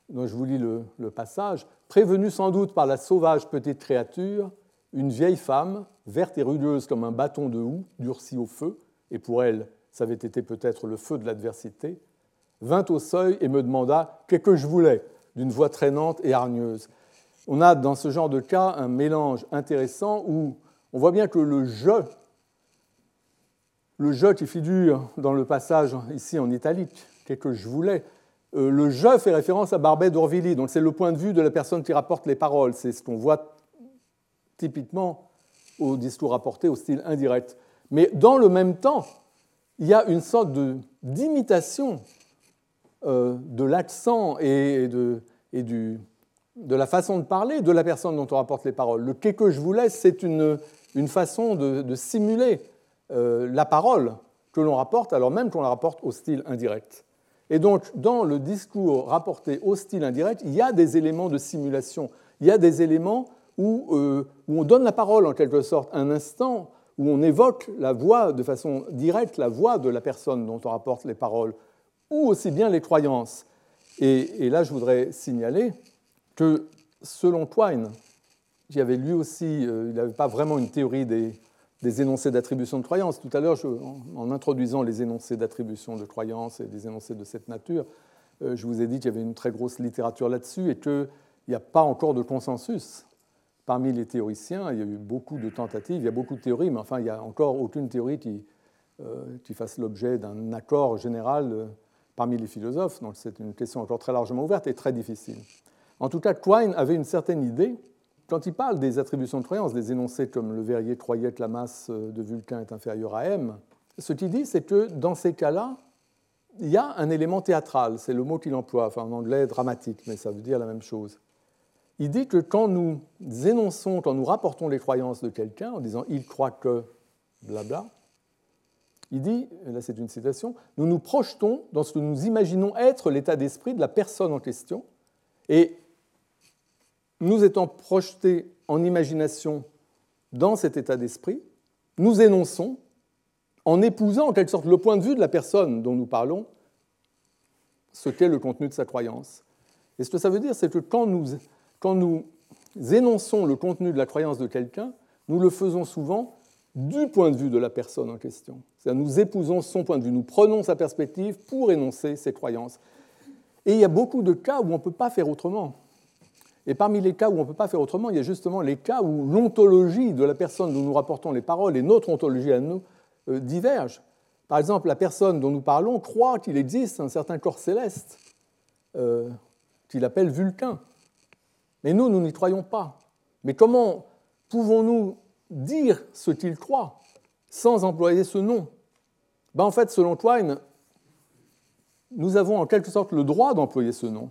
dont je vous lis le, le passage. Prévenu sans doute par la sauvage petite créature, une vieille femme, verte et rugueuse comme un bâton de houx, durci au feu, et pour elle, ça avait été peut-être le feu de l'adversité, vint au seuil et me demanda qu'est-ce que je voulais, d'une voix traînante et hargneuse. On a dans ce genre de cas un mélange intéressant où on voit bien que le je, le je qui figure dans le passage ici en italique, qu'est-ce que je voulais, euh, le je fait référence à Barbet d'Orvilly, donc c'est le point de vue de la personne qui rapporte les paroles, c'est ce qu'on voit typiquement au discours rapporté au style indirect. Mais dans le même temps, il y a une sorte d'imitation euh, de l'accent et, de, et du, de, la façon de parler de la personne dont on rapporte les paroles. Le quai que je vous laisse, c'est une, une, façon de, simuler euh, la parole que l'on rapporte, alors même qu'on la rapporte au style indirect. Et donc, dans le discours rapporté au style indirect, il y a des éléments de simulation, il y a des éléments euh, où, on donne la parole en quelque sorte un instant, où on évoque la voix de façon directe, la voix de la personne dont on rapporte les paroles, ou aussi bien les croyances. Et, là, je voudrais signaler que selon Twine, qui avait lui aussi, euh, il n'avait pas vraiment une théorie des, énoncés d'attribution de croyance. Tout à l'heure, en, introduisant les énoncés d'attribution de croyance et des énoncés de cette nature, euh, je vous ai dit qu'il y avait une très grosse littérature là-dessus et qu'il n'y a pas encore de consensus parmi les théoriciens, il y a eu beaucoup de tentatives, il y a beaucoup de théories, mais enfin, il n'y a encore aucune théorie qui, euh, qui fasse l'objet d'un accord général euh, parmi les philosophes. Donc c'est une question encore très largement ouverte et très difficile. En tout cas, Quine avait une certaine idée. Quand il parle des attributions de croyance, des énoncés comme le verrier croyait que la masse de Vulcain est inférieure à m, ce qu'il dit, c'est que dans ces cas-là, il y a un élément théâtral, c'est le mot qu'il emploie, en anglais dramatique, mais ça veut dire la même chose il dit que quand nous énonçons, quand nous rapportons les croyances de quelqu'un en disant il croit que blabla, il dit, là c'est une citation, nous nous projetons dans ce que nous imaginons être l'état d'esprit de la personne en question, et nous étant projetés en imagination dans cet état d'esprit, nous énonçons, en épousant en quelque sorte le point de vue de la personne dont nous parlons, ce qu'est le contenu de sa croyance. Et ce que ça veut dire, c'est que quand nous, quand nous énonçons le contenu de la croyance de quelqu'un, nous le faisons souvent du point de vue de la personne en question. C'est-à-dire nous épousons son point de vue, nous prenons sa perspective pour énoncer ses croyances. Et il y a beaucoup de cas où on ne peut pas faire autrement. Et parmi les cas où on ne peut pas faire autrement, il y a justement les cas où l'ontologie de la personne dont nous rapportons les paroles et notre ontologie à nous euh, divergent. Par exemple, la personne dont nous parlons croit qu'il existe un certain corps céleste euh, qu'il appelle Vulcain. Mais nous, nous n'y croyons pas. Mais comment pouvons-nous dire ce qu'il croit sans employer ce nom? Ben, En fait, selon Twine, nous avons en quelque sorte le droit d'employer ce nom.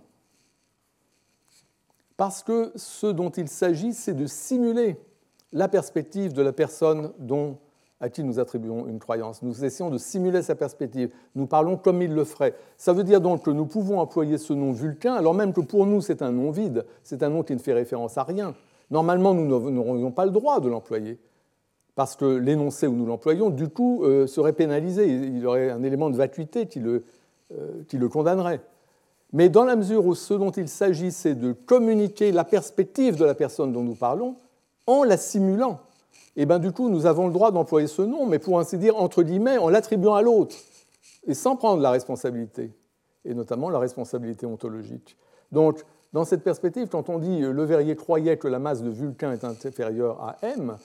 Parce que ce dont il s'agit, c'est de simuler la perspective de la personne dont, à qui nous attribuons une croyance. Nous essayons de simuler sa perspective. Nous parlons comme il le ferait. Ça veut dire donc que nous pouvons employer ce nom vulcain, alors même que pour nous c'est un nom vide, c'est un nom qui ne fait référence à rien. Normalement, nous n'aurions pas le droit de l'employer, parce que l'énoncé où nous l'employons, du coup, euh, serait pénalisé. Il y aurait un élément de vacuité qui le, euh, qui le condamnerait. Mais dans la mesure où ce dont il s'agit, c'est de communiquer la perspective de la personne dont nous parlons en la simulant, eh bien du coup, nous avons le droit d'employer ce nom, mais pour ainsi dire, entre guillemets, en l'attribuant à l'autre, et sans prendre la responsabilité, et notamment la responsabilité ontologique. Donc, dans cette perspective, quand on dit Le Verrier croyait que la masse de Vulcain est inférieure à M,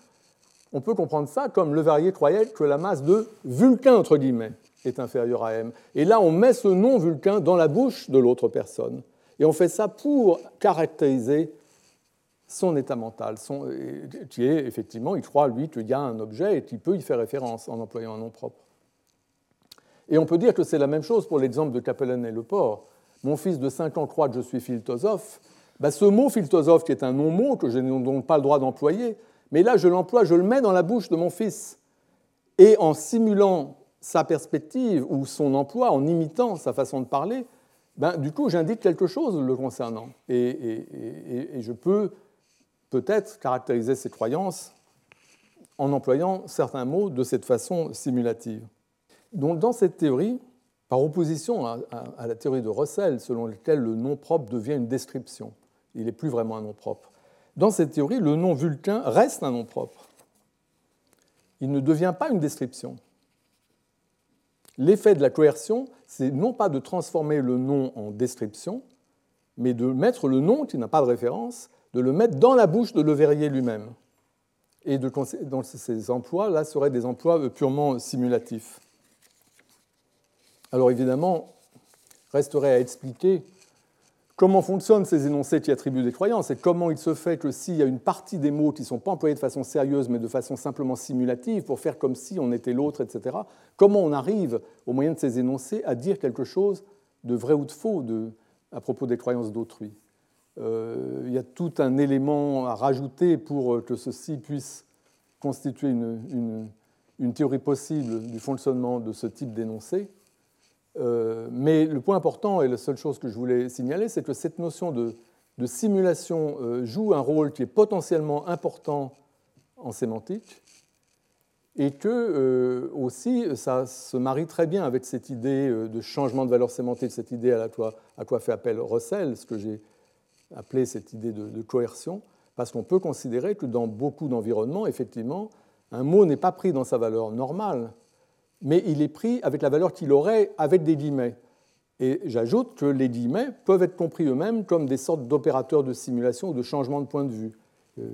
on peut comprendre ça comme Le Verrier croyait que la masse de Vulcain, entre guillemets, est inférieure à M. Et là, on met ce nom Vulcain dans la bouche de l'autre personne. Et on fait ça pour caractériser son état mental, qui est effectivement, il croit, lui, qu'il y a un objet et qu'il peut y faire référence en employant un nom propre. Et on peut dire que c'est la même chose pour l'exemple de Capellen et le port mon fils de 5 ans croit que je suis philosophe, bah, ce mot philosophe, qui est un non-mot que je n'ai donc pas le droit d'employer, mais là je l'emploie, je le mets dans la bouche de mon fils. Et en simulant sa perspective ou son emploi, en imitant sa façon de parler, ben, du coup j'indique quelque chose le concernant. Et je peux peut-être caractériser ses croyances en employant certains mots de cette façon simulative. Donc dans cette théorie, par opposition à, la théorie de Russell, selon laquelle le nom propre devient une description. Il n'est plus vraiment un nom propre. Dans cette théorie, le nom vulcain reste un nom propre. Il ne devient pas une description. L'effet de la coercion, c'est non pas de transformer le nom en description, mais de mettre le nom qui n'a pas de référence, de le mettre dans la bouche de Le Verrier lui-même. Et de, dans ces emplois-là seraient des emplois purement simulatifs. Alors évidemment, resterait à expliquer comment fonctionnent ces énoncés qui attribuent des croyances et comment il se fait que s'il y a une partie des mots qui ne sont pas employés de façon sérieuse mais de façon simplement simulative pour faire comme si on était l'autre, etc., comment on arrive, au moyen de ces énoncés, à dire quelque chose de vrai ou de faux à propos des croyances d'autrui? Euh, il y a tout un élément à rajouter pour que ceci puisse constituer une théorie possible du fonctionnement de ce type d'énoncé. Euh, mais le point important et la seule chose que je voulais signaler, c'est que cette notion de, simulation euh, joue un rôle qui est potentiellement important en sémantique et que euh, aussi ça se marie très bien avec cette idée de changement de valeur sémantique, cette idée à, la à quoi fait appel Russell, ce que j'ai appelé cette idée de, coercion, parce qu'on peut considérer que dans beaucoup d'environnements, effectivement, un mot n'est pas pris dans sa valeur normale, mais il est pris avec la valeur qu'il aurait avec des guillemets. Et j'ajoute que les guillemets peuvent être compris eux-mêmes comme des sortes d'opérateurs de simulation ou de changement de point de vue. Euh,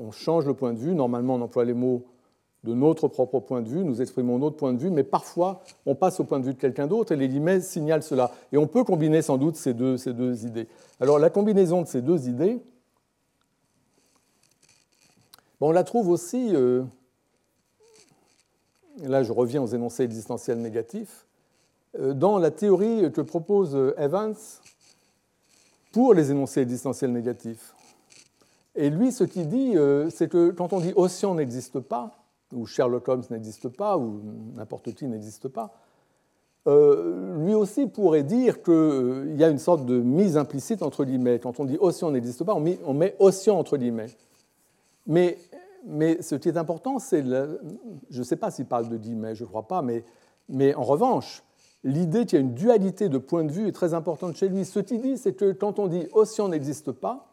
on change le point de vue, normalement on emploie les mots de notre propre point de vue, nous exprimons notre point de vue, mais parfois on passe au point de vue de quelqu'un d'autre et les guillemets signalent cela. Et on peut combiner sans doute ces deux, idées. Alors la combinaison de ces deux idées, on la trouve aussi euh, là je reviens aux énoncés existentiels négatifs, euh, dans la théorie que propose euh, Evans pour les énoncés existentiels négatifs. Et lui, ce qu'il dit, c'est que quand on dit Ossian n'existe pas, ou Sherlock Holmes n'existe pas, ou n'importe qui n'existe pas, lui aussi pourrait dire qu'il y a une sorte de mise implicite entre guillemets. Quand on dit Ossian n'existe pas, on met, on met Ossian entre guillemets. Mais mais ce qui est important, c'est, je ne sais pas s'il parle de guillemets, je ne crois pas, mais, mais en revanche, l'idée qu'il y a une dualité de point de vue est très importante chez lui. Ce qu'il dit, c'est que quand on dit océan n'existe pas,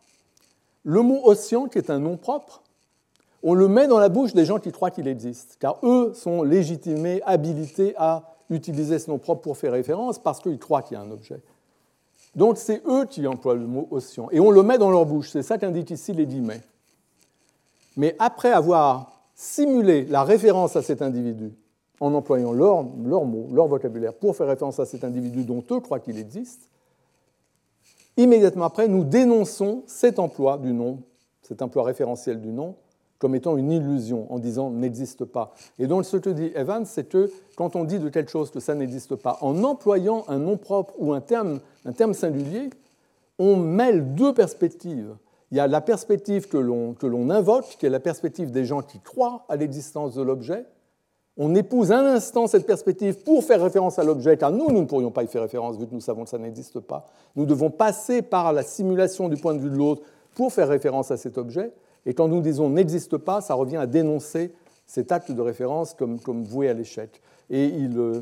le mot océan, qui est un nom propre, on le met dans la bouche des gens qui croient qu'il existe, car eux sont légitimés, habilités à utiliser ce nom propre pour faire référence parce qu'ils croient qu'il y a un objet. Donc c'est eux qui emploient le mot océan, et on le met dans leur bouche, c'est ça qu'indique ici les guillemets. Mais après avoir simulé la référence à cet individu, en employant leur, leur mot, leur vocabulaire, pour faire référence à cet individu dont eux croient qu'il existe, immédiatement après, nous dénonçons cet emploi du nom, cet emploi référentiel du nom, comme étant une illusion, en disant n'existe pas. Et donc ce que dit Evans, c'est que quand on dit de quelque chose que ça n'existe pas, en employant un nom propre ou un terme, un terme singulier, on mêle deux perspectives. Il y a la perspective que l'on invoque, qui est la perspective des gens qui croient à l'existence de l'objet, on épouse un instant cette perspective pour faire référence à l'objet, car nous, nous ne pourrions pas y faire référence vu que nous savons que ça n'existe pas. Nous devons passer par la simulation du point de vue de l'autre pour faire référence à cet objet. Et quand nous disons n'existe pas, ça revient à dénoncer cet acte de référence comme, voué à l'échec. Et il, euh,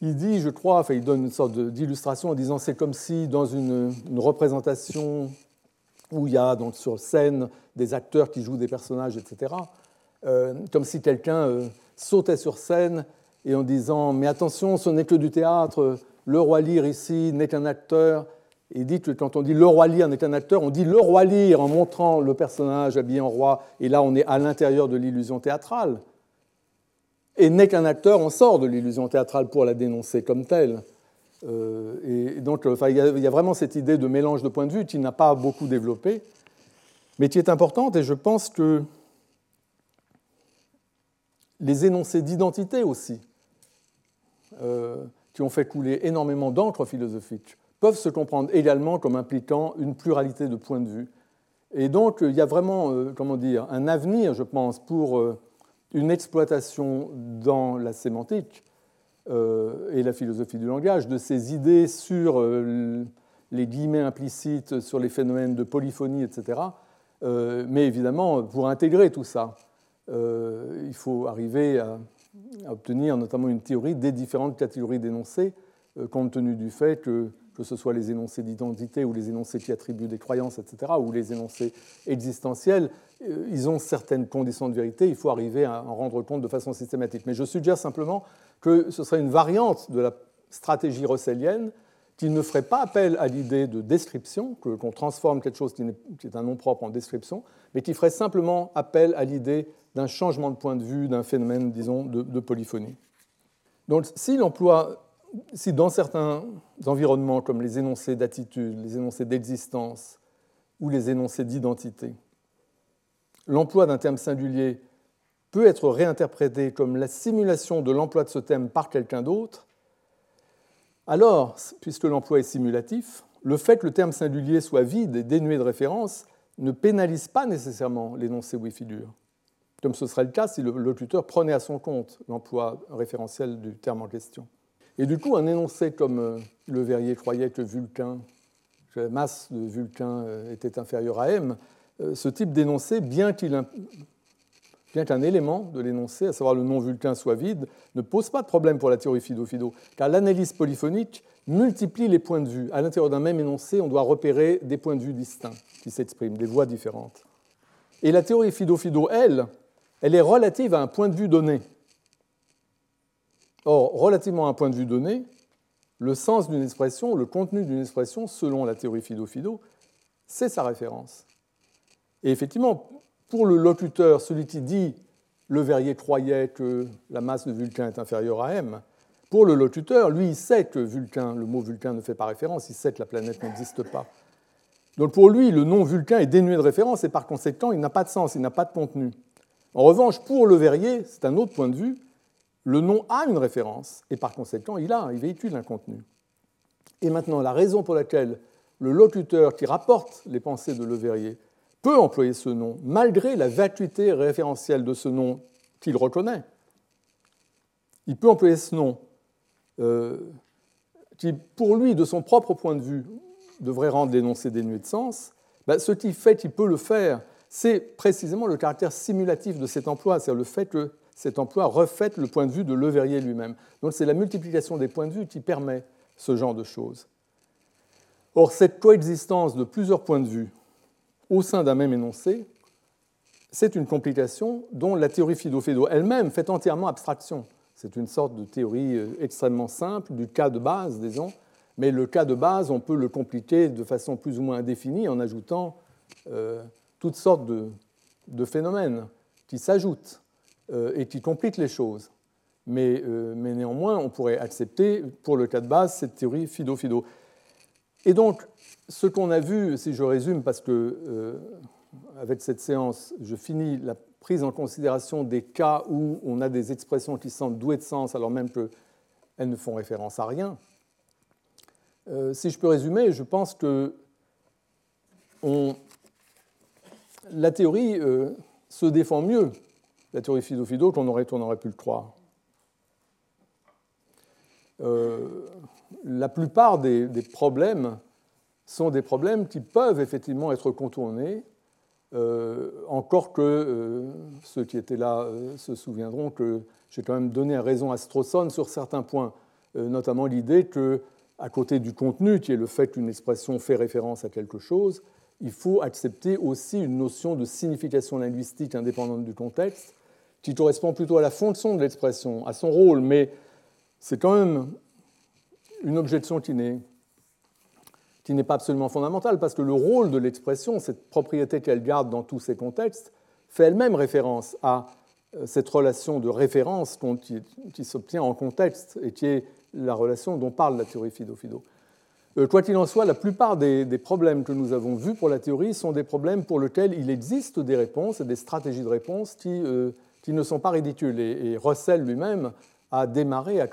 il, dit, je crois, enfin, il donne une sorte d'illustration en disant c'est comme si dans une, représentation où il y a donc, sur scène des acteurs qui jouent des personnages, etc., euh, comme si quelqu'un euh, sautait sur scène et en disant Mais attention, ce n'est que du théâtre, le roi Lear ici n'est qu'un acteur. Et dit que quand on dit le roi Lear n'est qu'un acteur, on dit le roi Lear en montrant le personnage habillé en roi, et là on est à l'intérieur de l'illusion théâtrale. Et n'est qu'un acteur, on sort de l'illusion théâtrale pour la dénoncer comme telle. Euh, et donc il, y a, vraiment cette idée de mélange de points de vue qui n'a pas beaucoup développé, mais qui est importante, et je pense que les énoncés d'identité aussi, euh, qui ont fait couler énormément d'encre philosophique, peuvent se comprendre également comme impliquant une pluralité de points de vue. Et donc, il y a vraiment, euh, comment dire, un avenir, je pense, pour euh, une exploitation dans la sémantique et la philosophie du langage de ces idées sur les guillemets implicites, sur les phénomènes de polyphonie, etc. mais évidemment, pour intégrer tout ça, euh, il faut arriver à, obtenir notamment une théorie des différentes catégories d'énoncés, euh, compte tenu du fait que, que ce soit les énoncés d'identité ou les énoncés qui attribuent des croyances, etc., ou les énoncés existentiels, euh, ils ont certaines conditions de vérité, il faut arriver à en rendre compte de façon systématique. Mais je suggère simplement que ce serait une variante de la stratégie russellienne qui ne ferait pas appel à l'idée de description, qu'on transforme quelque chose qui est un nom propre en description, mais qui ferait simplement appel à l'idée d'un changement de point de vue, d'un phénomène, disons, de, polyphonie. Donc, si l'emploi, si dans certains environnements comme les énoncés d'attitude, les énoncés d'existence ou les énoncés d'identité, l'emploi d'un terme singulier peut être réinterprété comme la simulation de l'emploi de ce terme par quelqu'un d'autre, alors, puisque l'emploi est simulatif, le fait que le terme singulier soit vide et dénué de référence ne pénalise pas nécessairement l'énoncé où il figure comme ce serait le cas si le locuteur prenait à son compte l'emploi référentiel du terme en question. Et du coup, un énoncé comme euh, le Verrier croyait que que la masse de Vulcain euh, était inférieure à m, euh, ce type d'énoncé, bien qu'un élément de l'énoncé, à savoir le nom Vulcain, soit vide, ne pose pas de problème pour la théorie Fido-Fido, car l'analyse polyphonique multiplie les points de vue. À l'intérieur d'un même énoncé, on doit repérer des points de vue distincts qui s'expriment, des voix différentes. Et la théorie Fido-Fido, elle, elle est relative à un point de vue donné. Or, relativement à un point de vue donné, le sens d'une expression, le contenu d'une expression, selon la théorie Fido-Fido, c'est sa référence. Et effectivement, pour le locuteur, celui qui dit le verrier croyait que la masse de Vulcain est inférieure à m, pour le locuteur, lui, il sait que Vulcain, le mot Vulcain ne fait pas référence, il sait que la planète n'existe pas. Donc pour lui, le nom Vulcain est dénué de référence et par conséquent, il n'a pas de sens, il n'a pas de contenu. En revanche, pour le verrier, c'est un autre point de vue, le nom a une référence et par conséquent, il, a, il véhicule un contenu. Et maintenant, la raison pour laquelle le locuteur qui rapporte les pensées de Le Verrier peut employer ce nom, malgré la vacuité référentielle de ce nom qu'il reconnaît. Il peut employer ce nom euh, qui, pour lui, de son propre point de vue, devrait rendre l'énoncé dénué de sens. Ben, ce qui fait qu'il peut le faire c'est précisément le caractère simulatif de cet emploi, c'est-à-dire le fait que cet emploi reflète le point de vue de Leverrier lui-même. Donc c'est la multiplication des points de vue qui permet ce genre de choses. Or, cette coexistence de plusieurs points de vue au sein d'un même énoncé, c'est une complication dont la théorie Fido-Fido elle-même fait entièrement abstraction. C'est une sorte de théorie euh, extrêmement simple du cas de base, disons, mais le cas de base, on peut le compliquer de façon plus ou moins indéfinie en ajoutant euh, toutes sortes de phénomènes qui s'ajoutent. Euh, et qui complique les choses. Euh, mais, néanmoins, on pourrait accepter, pour le cas de base, cette théorie Fido-Fido. Et donc, ce qu'on a vu, si je résume, parce que euh, avec cette séance, je finis la prise en considération des cas où on a des expressions qui semblent douées de sens alors même qu'elles ne font référence à rien. si je peux résumer, je pense que la théorie se défend mieux la théorie Fido-Fido qu'on aurait, on aurait pu le croire. Euh, la plupart des, problèmes sont des problèmes qui peuvent effectivement être contournés, euh, encore que euh, ceux qui étaient là se souviendront que j'ai quand même donné raison à Strawson sur certains points, notamment l'idée que, à côté du contenu, qui est le fait qu'une expression fait référence à quelque chose, il faut accepter aussi une notion de signification linguistique indépendante du contexte, qui correspond plutôt à la fonction de l'expression, à son rôle, mais c'est quand même une objection qui n'est, qui n'est pas absolument fondamentale, parce que le rôle de l'expression, cette propriété qu'elle garde dans tous ces contextes, fait elle-même référence à euh, cette relation de référence qui, s'obtient en contexte et qui est la relation dont parle la théorie Fido-Fido. Euh, quoi qu'il en soit, la plupart des, problèmes que nous avons vus pour la théorie sont des problèmes pour lesquels il existe des réponses et des stratégies de réponse qui euh, ne sont pas ridicules. Et, Russell lui-même a démarré, a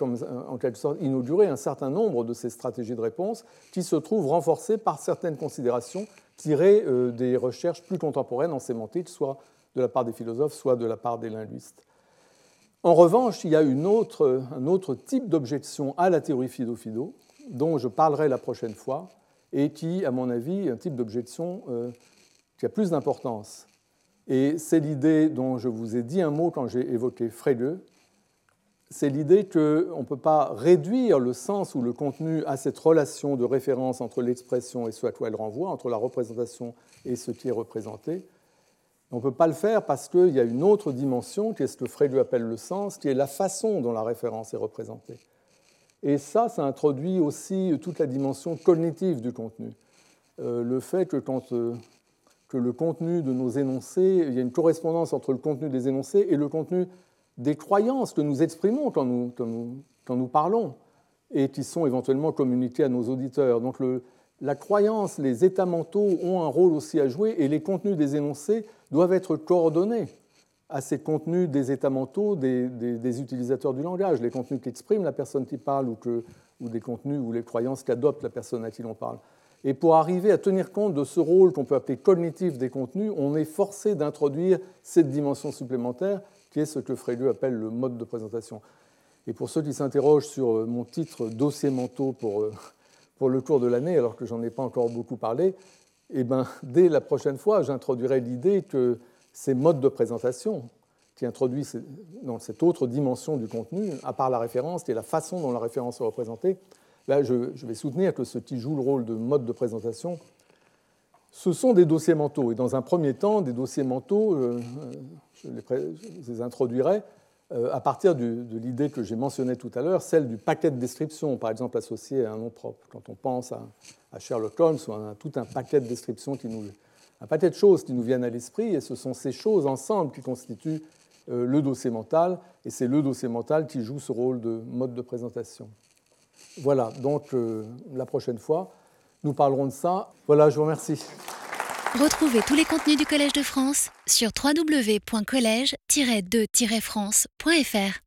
en quelque sorte inauguré un certain nombre de ces stratégies de réponse qui se trouvent renforcées par certaines considérations tirées euh, des recherches plus contemporaines en sémantique, soit de la part des philosophes, soit de la part des linguistes. En revanche, il y a un autre type d'objection à la théorie Fido-Fido, dont je parlerai la prochaine fois, et qui, à mon avis, est un type d'objection euh, qui a plus d'importance. Et c'est l'idée dont je vous ai dit un mot quand j'ai évoqué Frege, c'est l'idée qu'on ne peut pas réduire le sens ou le contenu à cette relation de référence entre l'expression et ce à quoi elle renvoie, entre la représentation et ce qui est représenté. On ne peut pas le faire parce qu'il y a une autre dimension, qui est ce que Frege appelle le sens, qui est la façon dont la référence est représentée. Et ça, ça introduit aussi toute la dimension cognitive du contenu. Euh, le fait que quand euh, que le contenu de nos énoncés, il y a une correspondance entre le contenu des énoncés et le contenu des croyances que nous exprimons quand nous, quand nous, parlons et qui sont éventuellement communiquées à nos auditeurs. Donc la croyance, les états mentaux ont un rôle aussi à jouer et les contenus des énoncés doivent être coordonnés à ces contenus des états mentaux des, utilisateurs du langage, les contenus qu'exprime la personne qui parle ou, que, ou des contenus ou les croyances qu'adopte la personne à qui l'on parle. Et pour arriver à tenir compte de ce rôle qu'on peut appeler cognitif des contenus, on est forcé d'introduire cette dimension supplémentaire qui est ce que Frege appelle le mode de présentation. Et pour ceux qui s'interrogent sur euh, mon titre dossier mentaux pour, euh, pour le cours de l'année, alors que j'en ai pas encore beaucoup parlé, eh ben, dès la prochaine fois, j'introduirai l'idée que ces modes de présentation qui introduisent dans cette autre dimension du contenu, à part la référence, est la façon dont la référence est représentée, Là, je, vais soutenir que ce qui joue le rôle de mode de présentation, ce sont des dossiers mentaux. Et dans un premier temps, des dossiers mentaux, euh, je, les, introduirai euh, à partir de l'idée que j'ai mentionnée tout à l'heure, celle du paquet de descriptions, par exemple associé à un nom propre. Quand on pense à, Sherlock Holmes, on a tout un paquet de descriptions qui nous, un paquet de choses qui nous viennent à l'esprit, et ce sont ces choses ensemble qui constituent euh, le dossier mental, et c'est le dossier mental qui joue ce rôle de mode de présentation. Voilà, donc euh, la prochaine fois, nous parlerons de ça. Voilà, je vous remercie. Retrouvez tous les contenus du Collège de France sur www.colège-2-france.fr.